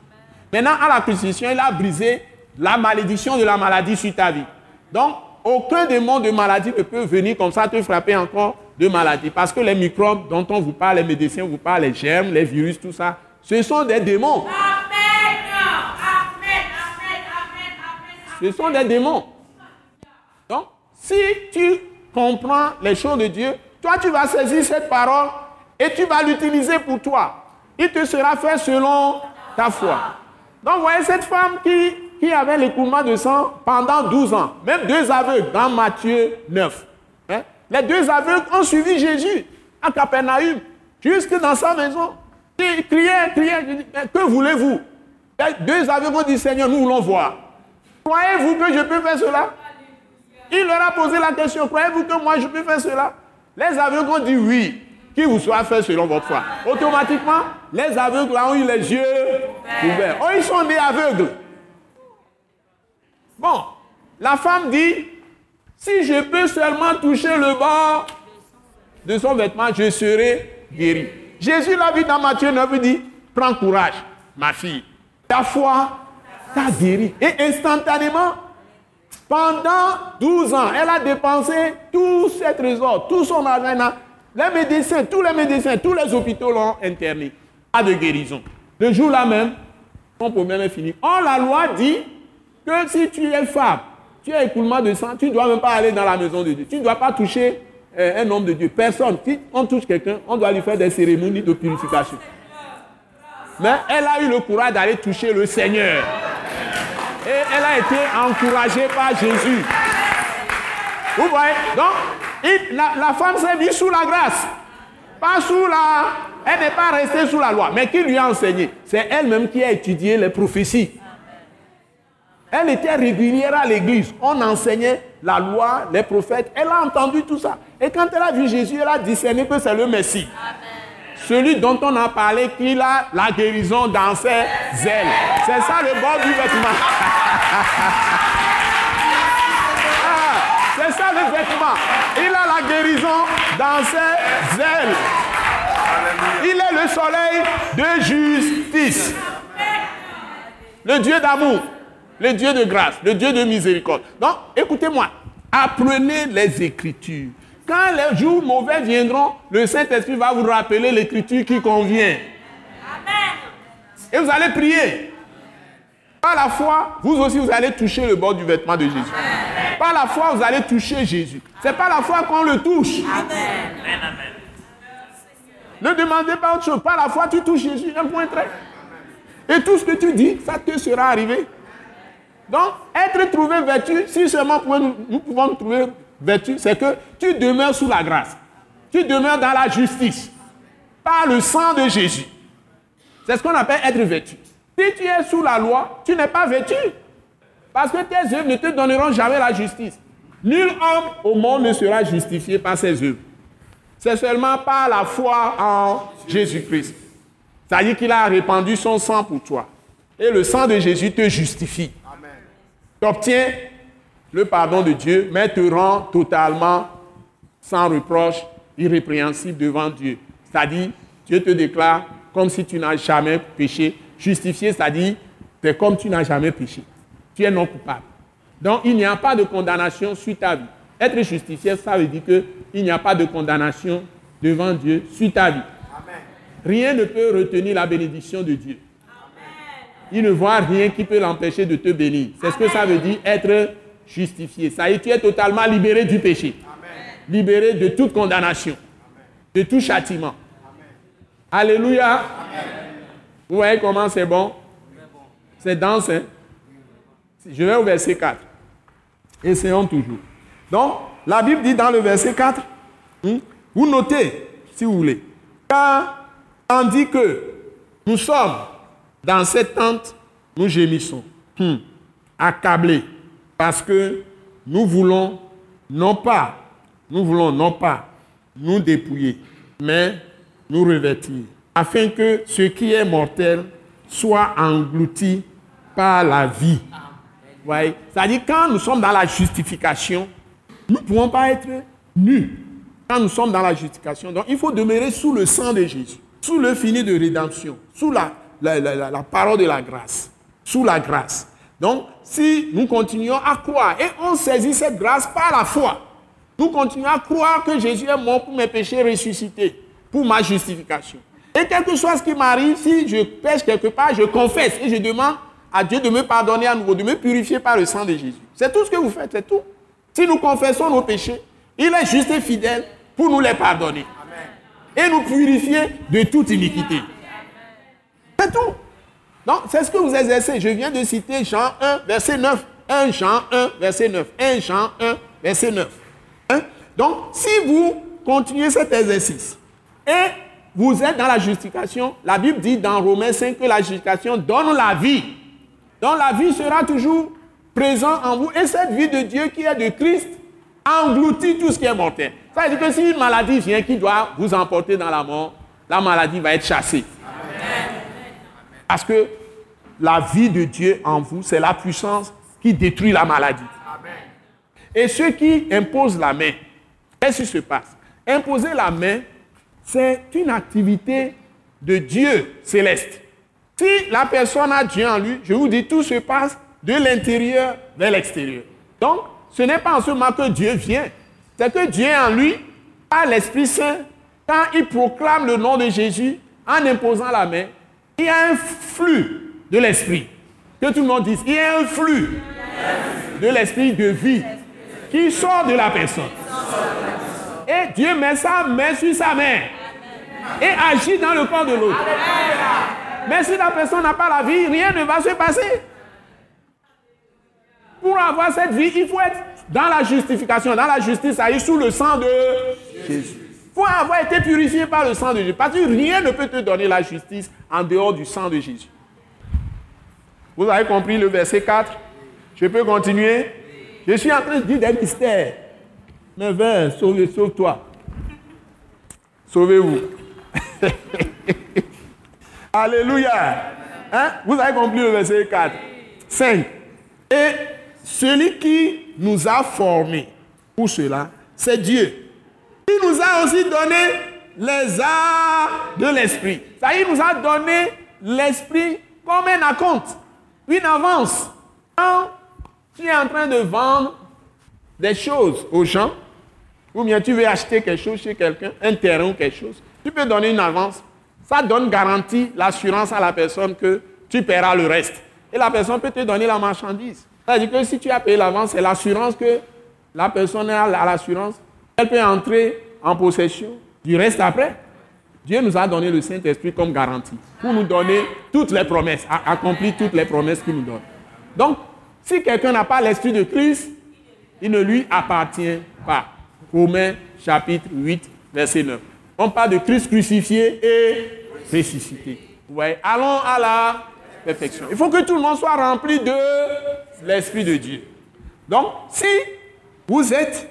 Maintenant, à la crucifixion, il a brisé la malédiction de la maladie sur ta vie. Donc, aucun démon de maladie ne peut venir comme ça te frapper encore de maladie. Parce que les microbes dont on vous parle, les médecins vous parlent, les germes, les virus, tout ça, Ce sont des démons. Ce sont des démons. Donc, si tu comprends les choses de Dieu, toi, tu vas saisir cette parole et tu vas l'utiliser pour toi. Il te sera fait selon ta foi. Donc, voyez cette femme qui, qui avait l'écoulement de sang pendant 12 ans, même deux aveugles dans Matthieu 9. Hein? Les deux aveugles ont suivi Jésus à Capernaum, jusque dans sa maison. Ils criaient, criaient, que voulez-vous? Deux aveugles ont dit, Seigneur, nous voulons voir. Croyez-vous que je peux faire cela? Il leur a posé la question, croyez-vous que moi je peux faire cela? Les aveugles ont dit oui, qu'il vous soit fait selon votre foi. Automatiquement, les aveugles ont eu les yeux ouverts. Oh, ils sont des aveugles. Bon, la femme dit, si je peux seulement toucher le bord de son vêtement, je serai guéri. Jésus l'a vu dans Matthieu 9, il dit, prends courage, ma fille. Ta foi t'a guéri. Et instantanément, pendant 12 ans, elle a dépensé tout ses trésors, tout son argent. Les médecins, tous les médecins, tous les hôpitaux l'ont interné. Pas de guérison. Le jour-là même, son problème est fini. Or, la loi dit que si tu es femme, tu as écoulement de sang, tu ne dois même pas aller dans la maison de Dieu. Tu ne dois pas toucher euh, un homme de Dieu. Personne. Si on touche quelqu'un, on doit lui faire des cérémonies de purification. Mais elle a eu le courage d'aller toucher le Seigneur. Et elle a été encouragée par Jésus. Vous voyez? Donc, la, femme s'est mise sous la grâce. Pas sous la... Elle n'est pas restée sous la loi. Mais qui lui a enseigné? C'est elle-même qui a étudié les prophéties. Elle était régulière à l'église. On enseignait la loi, les prophètes. Elle a entendu tout ça. Et quand elle a vu Jésus, elle a discerné que c'est le Messie. Celui dont on a parlé qu'il a la guérison dans ses ailes. C'est ça le bord du vêtement. Ah, c'est ça le vêtement. Il a la guérison dans ses ailes. Il est le soleil de justice. Le Dieu d'amour le Dieu de grâce, le Dieu de miséricorde. Donc, écoutez-moi, apprenez les Écritures. Quand les jours mauvais viendront, le Saint-Esprit va vous rappeler l'Écriture qui convient. Amen. Et vous allez prier. Par la foi, vous aussi, vous allez toucher le bord du vêtement de Jésus. Par la foi, vous allez toucher Jésus. C'est pas la foi qu'on le touche. Amen. Ne demandez pas autre chose. Par la foi, tu touches Jésus. Un point très. Et tout ce que tu dis, ça te sera arrivé. Donc, être trouvé vertu, si seulement nous, pouvons nous trouver vertu, c'est que tu demeures sous la grâce. Tu demeures dans la justice. Par le sang de Jésus. C'est ce qu'on appelle être vertu. Si tu es sous la loi, tu n'es pas vertu. Parce que tes œuvres ne te donneront jamais la justice. Nul homme au monde ne sera justifié par ses œuvres. C'est seulement par la foi en Jésus-Christ. C'est-à-dire qu'il a répandu son sang pour toi. Et le sang de Jésus te justifie. Tu obtiens le pardon de Dieu, mais te rend totalement sans reproche, irrépréhensible devant Dieu. C'est-à-dire, Dieu te déclare comme si tu n'as jamais péché. Justifié, c'est-à-dire, es comme tu n'as jamais péché. Tu es non coupable. Donc, il n'y a pas de condamnation suite à vie. Être justifié, ça veut dire qu'il n'y a pas de condamnation devant Dieu suite à vie. Rien ne peut retenir la bénédiction de Dieu il ne voit rien qui peut l'empêcher de te bénir. C'est ce que ça veut dire être justifié. Ça y est, tu es totalement libéré du péché. Libéré de toute condamnation, de tout châtiment. Alléluia. Vous voyez comment c'est bon? C'est dense, hein? Je vais au verset 4. Essayons toujours. Donc, la Bible dit dans le verset 4, hmm, vous notez, si vous voulez, car tandis que nous sommes dans cette tente, nous gémissons, hmm. accablés, parce que nous voulons non pas, nous voulons non pas nous dépouiller, mais nous revêtir, afin que ce qui est mortel soit englouti par la vie. Voyez? C'est-à-dire quand nous sommes dans la justification, nous ne pouvons pas être nus. Quand nous sommes dans la justification, donc il faut demeurer sous le sang de Jésus, sous le fini de rédemption, sous la la, parole de la grâce, sous la grâce. Donc, si nous continuons à croire et on saisit cette grâce par la foi, nous continuons à croire que Jésus est mort pour mes péchés ressuscités, pour ma justification. Et quel que soit ce qui m'arrive, si je pêche quelque part, je confesse et je demande à Dieu de me pardonner à nouveau, de me purifier par le sang de Jésus. C'est tout ce que vous faites, c'est tout. Si nous confessons nos péchés, il est juste et fidèle pour nous les pardonner. Et nous purifier de toute iniquité. C'est tout. Donc, c'est ce que vous exercez. Je viens de citer Jean 1, verset 9. 1 Jean 1, verset 9. 1 Jean 1, verset 9. Hein? Donc, si vous continuez cet exercice et vous êtes dans la justification, la Bible dit dans Romains 5 que la justification donne la vie. Donc la vie sera toujours présente en vous et cette vie de Dieu qui est de Christ engloutit tout ce qui est mortel. Ça veut dire que si une maladie vient qui doit vous emporter dans la mort, la maladie va être chassée. Parce que la vie de Dieu en vous, c'est la puissance qui détruit la maladie. Et ceux qui imposent la main, qu'est-ce qui se passe? Imposer la main, c'est une activité de Dieu céleste. Si la personne a Dieu en lui, je vous dis, tout se passe de l'intérieur vers l'extérieur. Donc, ce n'est pas en ce moment que Dieu vient. C'est que Dieu en lui, par l'Esprit Saint, quand il proclame le nom de Jésus, en imposant la main, il y a un flux de l'Esprit. Que tout le monde dise, il y a un flux de l'Esprit de vie qui sort de la personne. Et Dieu met sa main sur sa main et agit dans le corps de l'autre. Mais si la personne n'a pas la vie, rien ne va se passer. Pour avoir cette vie, il faut être dans la justification, dans la justice, ça sous le sang de Jésus. Faut avoir été purifié par le sang de Jésus. Parce que rien ne peut te donner la justice en dehors du sang de Jésus. Vous avez compris le verset 4 Je peux continuer? Je suis en train de dire des mystères. Mais viens, sauve-toi. Sauvez-vous. Alléluia. Hein? Vous avez compris le verset 4. 5. Et celui qui nous a formés pour cela, c'est Dieu. Il nous a aussi donné les arts de l'esprit. Ça, il nous a donné l'esprit comme un acompte, une avance. Quand tu es en train de vendre des choses aux gens, ou bien tu veux acheter quelque chose chez quelqu'un, un terrain ou quelque chose, tu peux donner une avance. Ça donne garantie, l'assurance à la personne que tu paieras le reste. Et la personne peut te donner la marchandise. C'est-à-dire que si tu as payé l'avance, c'est l'assurance que la personne a l'assurance. Elle peut entrer en possession du reste après. Dieu nous a donné le Saint-Esprit comme garantie pour nous donner toutes les promesses, accomplir toutes les promesses qu'il nous donne. Donc, si quelqu'un n'a pas l'Esprit de Christ, il ne lui appartient pas. Romains chapitre 8, verset 9. On parle de Christ crucifié et ressuscité. Ouais. Allons à la perfection. Il faut que tout le monde soit rempli de l'Esprit de Dieu. Donc, si vous êtes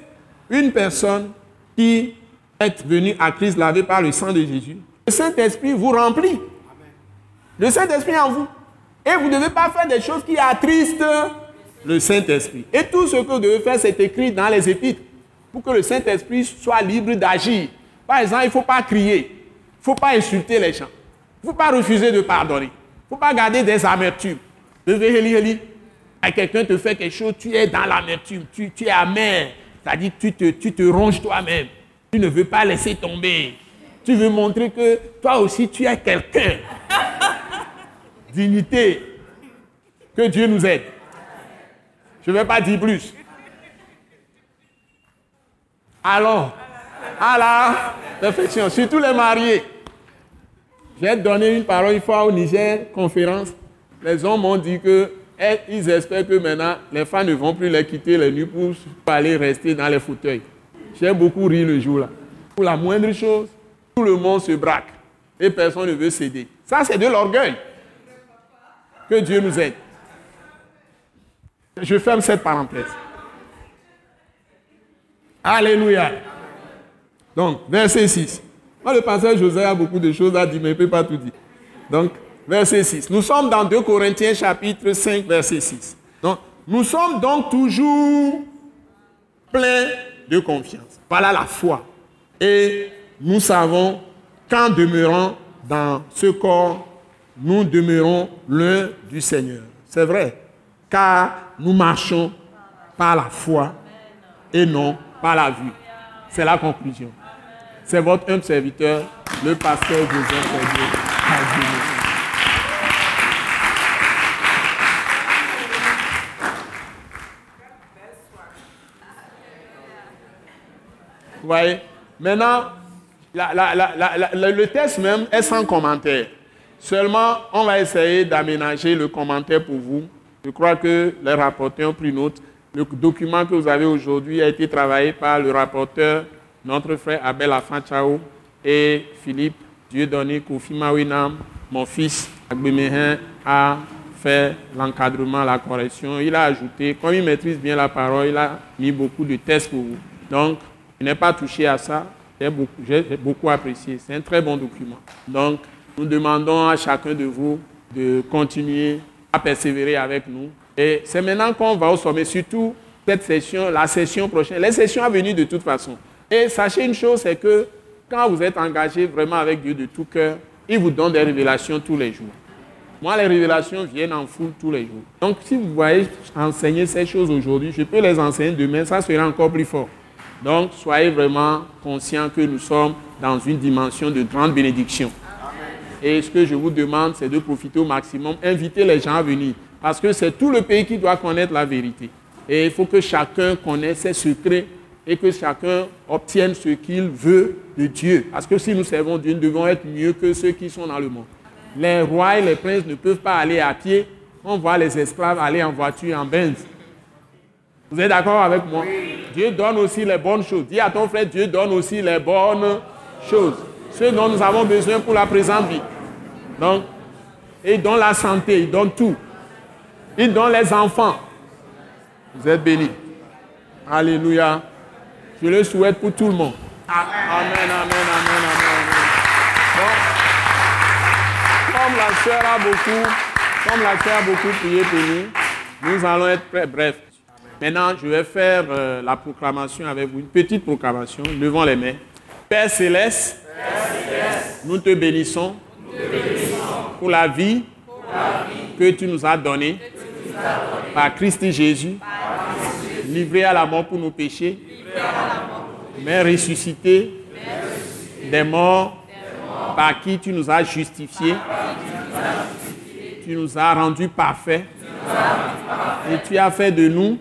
une personne qui est venue à Christ lavé par le sang de Jésus, le Saint-Esprit vous remplit. Le Saint-Esprit en vous. Et vous ne devez pas faire des choses qui attristent le Saint-Esprit. Et tout ce que vous devez faire, c'est écrit dans les épîtres pour que le Saint-Esprit soit libre d'agir. Par exemple, il ne faut pas crier, il ne faut pas insulter les gens, il ne faut pas refuser de pardonner, il ne faut pas garder des amertumes. Quelqu'un te fait quelque chose, tu es dans l'amertume, tu, es amer, c'est-à-dire tu te, tu te ronges toi-même. Tu ne veux pas laisser tomber. Tu veux montrer que toi aussi tu es quelqu'un. Dignité. Que Dieu nous aide. Je ne vais pas dire plus. Allons à la perfection, surtout les mariés. J'ai donné une parole une fois au Niger, conférence. Les hommes m'ont dit que eh, ils espèrent que maintenant les femmes ne vont plus les quitter les nuits pour aller rester dans les fauteuils. J'ai beaucoup ri le jour-là. Pour la moindre chose, tout le monde se braque et personne ne veut céder. Ça, c'est de l'orgueil. Que Dieu nous aide. Je ferme cette parenthèse. Alléluia. Donc, verset 6. Moi, le pasteur José a beaucoup de choses à dire, mais il ne peut pas tout dire. Donc, verset 6. Nous sommes dans 2 Corinthiens chapitre 5, verset 6. Donc, nous sommes donc toujours pleins de confiance. Voilà la foi. Et nous savons qu'en demeurant dans ce corps, nous demeurons l'un du Seigneur. C'est vrai, car nous marchons par la foi et non par la vue. C'est la conclusion. C'est votre humble serviteur, le pasteur Joseph Dieu. Vous voyez Maintenant, le test même est sans commentaire. Seulement, on va essayer d'aménager le commentaire pour vous. Je crois que les rapporteurs ont pris note. Le document que vous avez aujourd'hui a été travaillé par le rapporteur, notre frère Abel Afanchao et Philippe Dieudonné Kofi Mawinam, mon fils Agbemehin, a fait l'encadrement, la correction. Il a ajouté, comme il maîtrise bien la parole, il a mis beaucoup de tests pour vous. Donc, je n'ai pas touché à ça. J'ai beaucoup, apprécié. C'est un très bon document. Donc, nous demandons à chacun de vous de continuer à persévérer avec nous. Et c'est maintenant qu'on va au sommet, surtout cette session, la session prochaine, les sessions à venir de toute façon. Et sachez une chose, c'est que quand vous êtes engagé vraiment avec Dieu de tout cœur, il vous donne des révélations tous les jours. Moi, les révélations viennent en foule tous les jours. Donc, si vous voyez enseigner ces choses aujourd'hui, je peux les enseigner demain, ça sera encore plus fort. Donc, soyez vraiment conscients que nous sommes dans une dimension de grande bénédiction. Et ce que je vous demande, c'est de profiter au maximum, inviter les gens à venir. Parce que c'est tout le pays qui doit connaître la vérité. Et il faut que chacun connaisse ses secrets et que chacun obtienne ce qu'il veut de Dieu. Parce que si nous servons Dieu, nous devons être mieux que ceux qui sont dans le monde. Les rois et les princes ne peuvent pas aller à pied. On voit les esclaves aller en voiture, en Benz. Vous êtes d'accord avec moi? Dieu donne aussi les bonnes choses. Dis à ton frère, Dieu donne aussi les bonnes choses. Ce dont nous avons besoin pour la présente vie. Donc, il donne la santé, il donne tout. Il donne les enfants. Vous êtes bénis. Alléluia. Je le souhaite pour tout le monde. Amen, amen, amen, amen. comme la soeur a beaucoup, comme la soeur a beaucoup prié pour nous, nous allons être très brefs. Maintenant, je vais faire euh, la proclamation avec vous, une petite proclamation. Levons les mains. Père céleste, nous, te bénissons, pour la vie, que tu nous as donnée par Christ Jésus, livré à la mort pour nos péchés, mais ressuscité des morts, par qui tu nous as justifiés, tu nous as rendus parfaits, et tu as fait de nous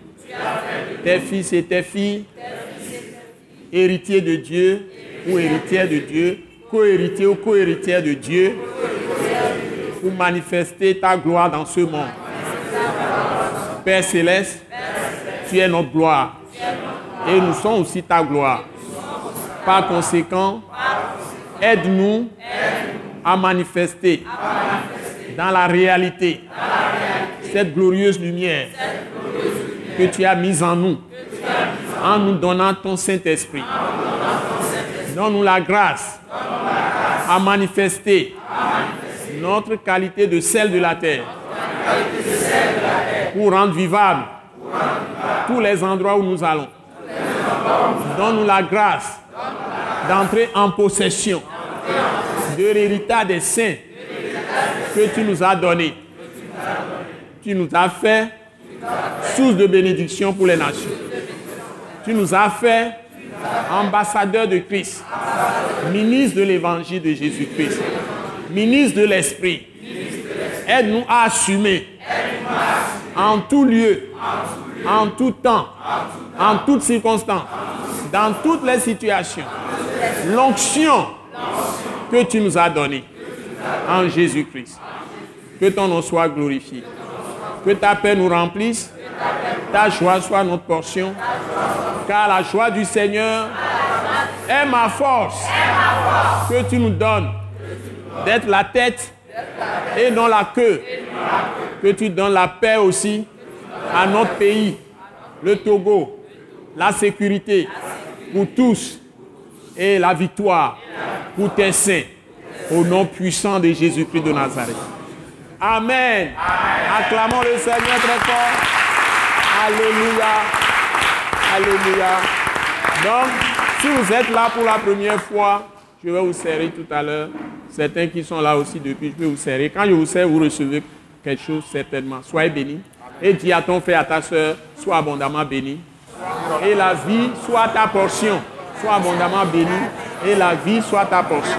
tes fils et tes filles, héritiers de Dieu ou héritières de Dieu, co-héritiers ou co-héritières de Dieu, pour manifester ta gloire dans ce monde. Père céleste, tu es notre gloire. Et nous sommes aussi ta gloire. Par conséquent, aide-nous à manifester dans la réalité cette glorieuse lumière que tu as mise en nous, en nous donnant ton Saint-Esprit. Donne-nous la grâce à manifester notre qualité de sel de la terre pour rendre vivable tous les endroits où nous allons. Donne-nous la grâce d'entrer en possession de l'héritage des saints que tu nous as donné. Tu nous as fait source de bénédiction pour les nations. Tu nous as fait ambassadeur de Christ, ministre de l'évangile de Jésus-Christ, ministre de l'Esprit. Aide-nous à assumer en tout lieu, en tout temps, en toutes circonstances, dans toutes les situations, l'onction que tu nous as donnée en Jésus-Christ. Que ton nom soit glorifié. Que ta paix nous remplisse. Ta joie soit notre portion. Car la joie du Seigneur est ma force que tu nous donnes d'être la tête et non la queue. Que tu donnes la paix aussi à notre pays, le Togo, la sécurité pour tous et la victoire pour tes saints. Au nom puissant de Jésus-Christ de Nazareth. Amen. Acclamons le Seigneur très fort. Alléluia. Alléluia. Donc, si vous êtes là pour la première fois, je vais vous serrer tout à l'heure. Certains qui sont là aussi depuis, je vais vous serrer. Quand je vous serre, vous recevez quelque chose certainement. Soyez bénis. Et dis à ton frère, à ta soeur, sois abondamment béni. Et la vie soit ta portion. Sois abondamment béni. Et la vie soit ta portion.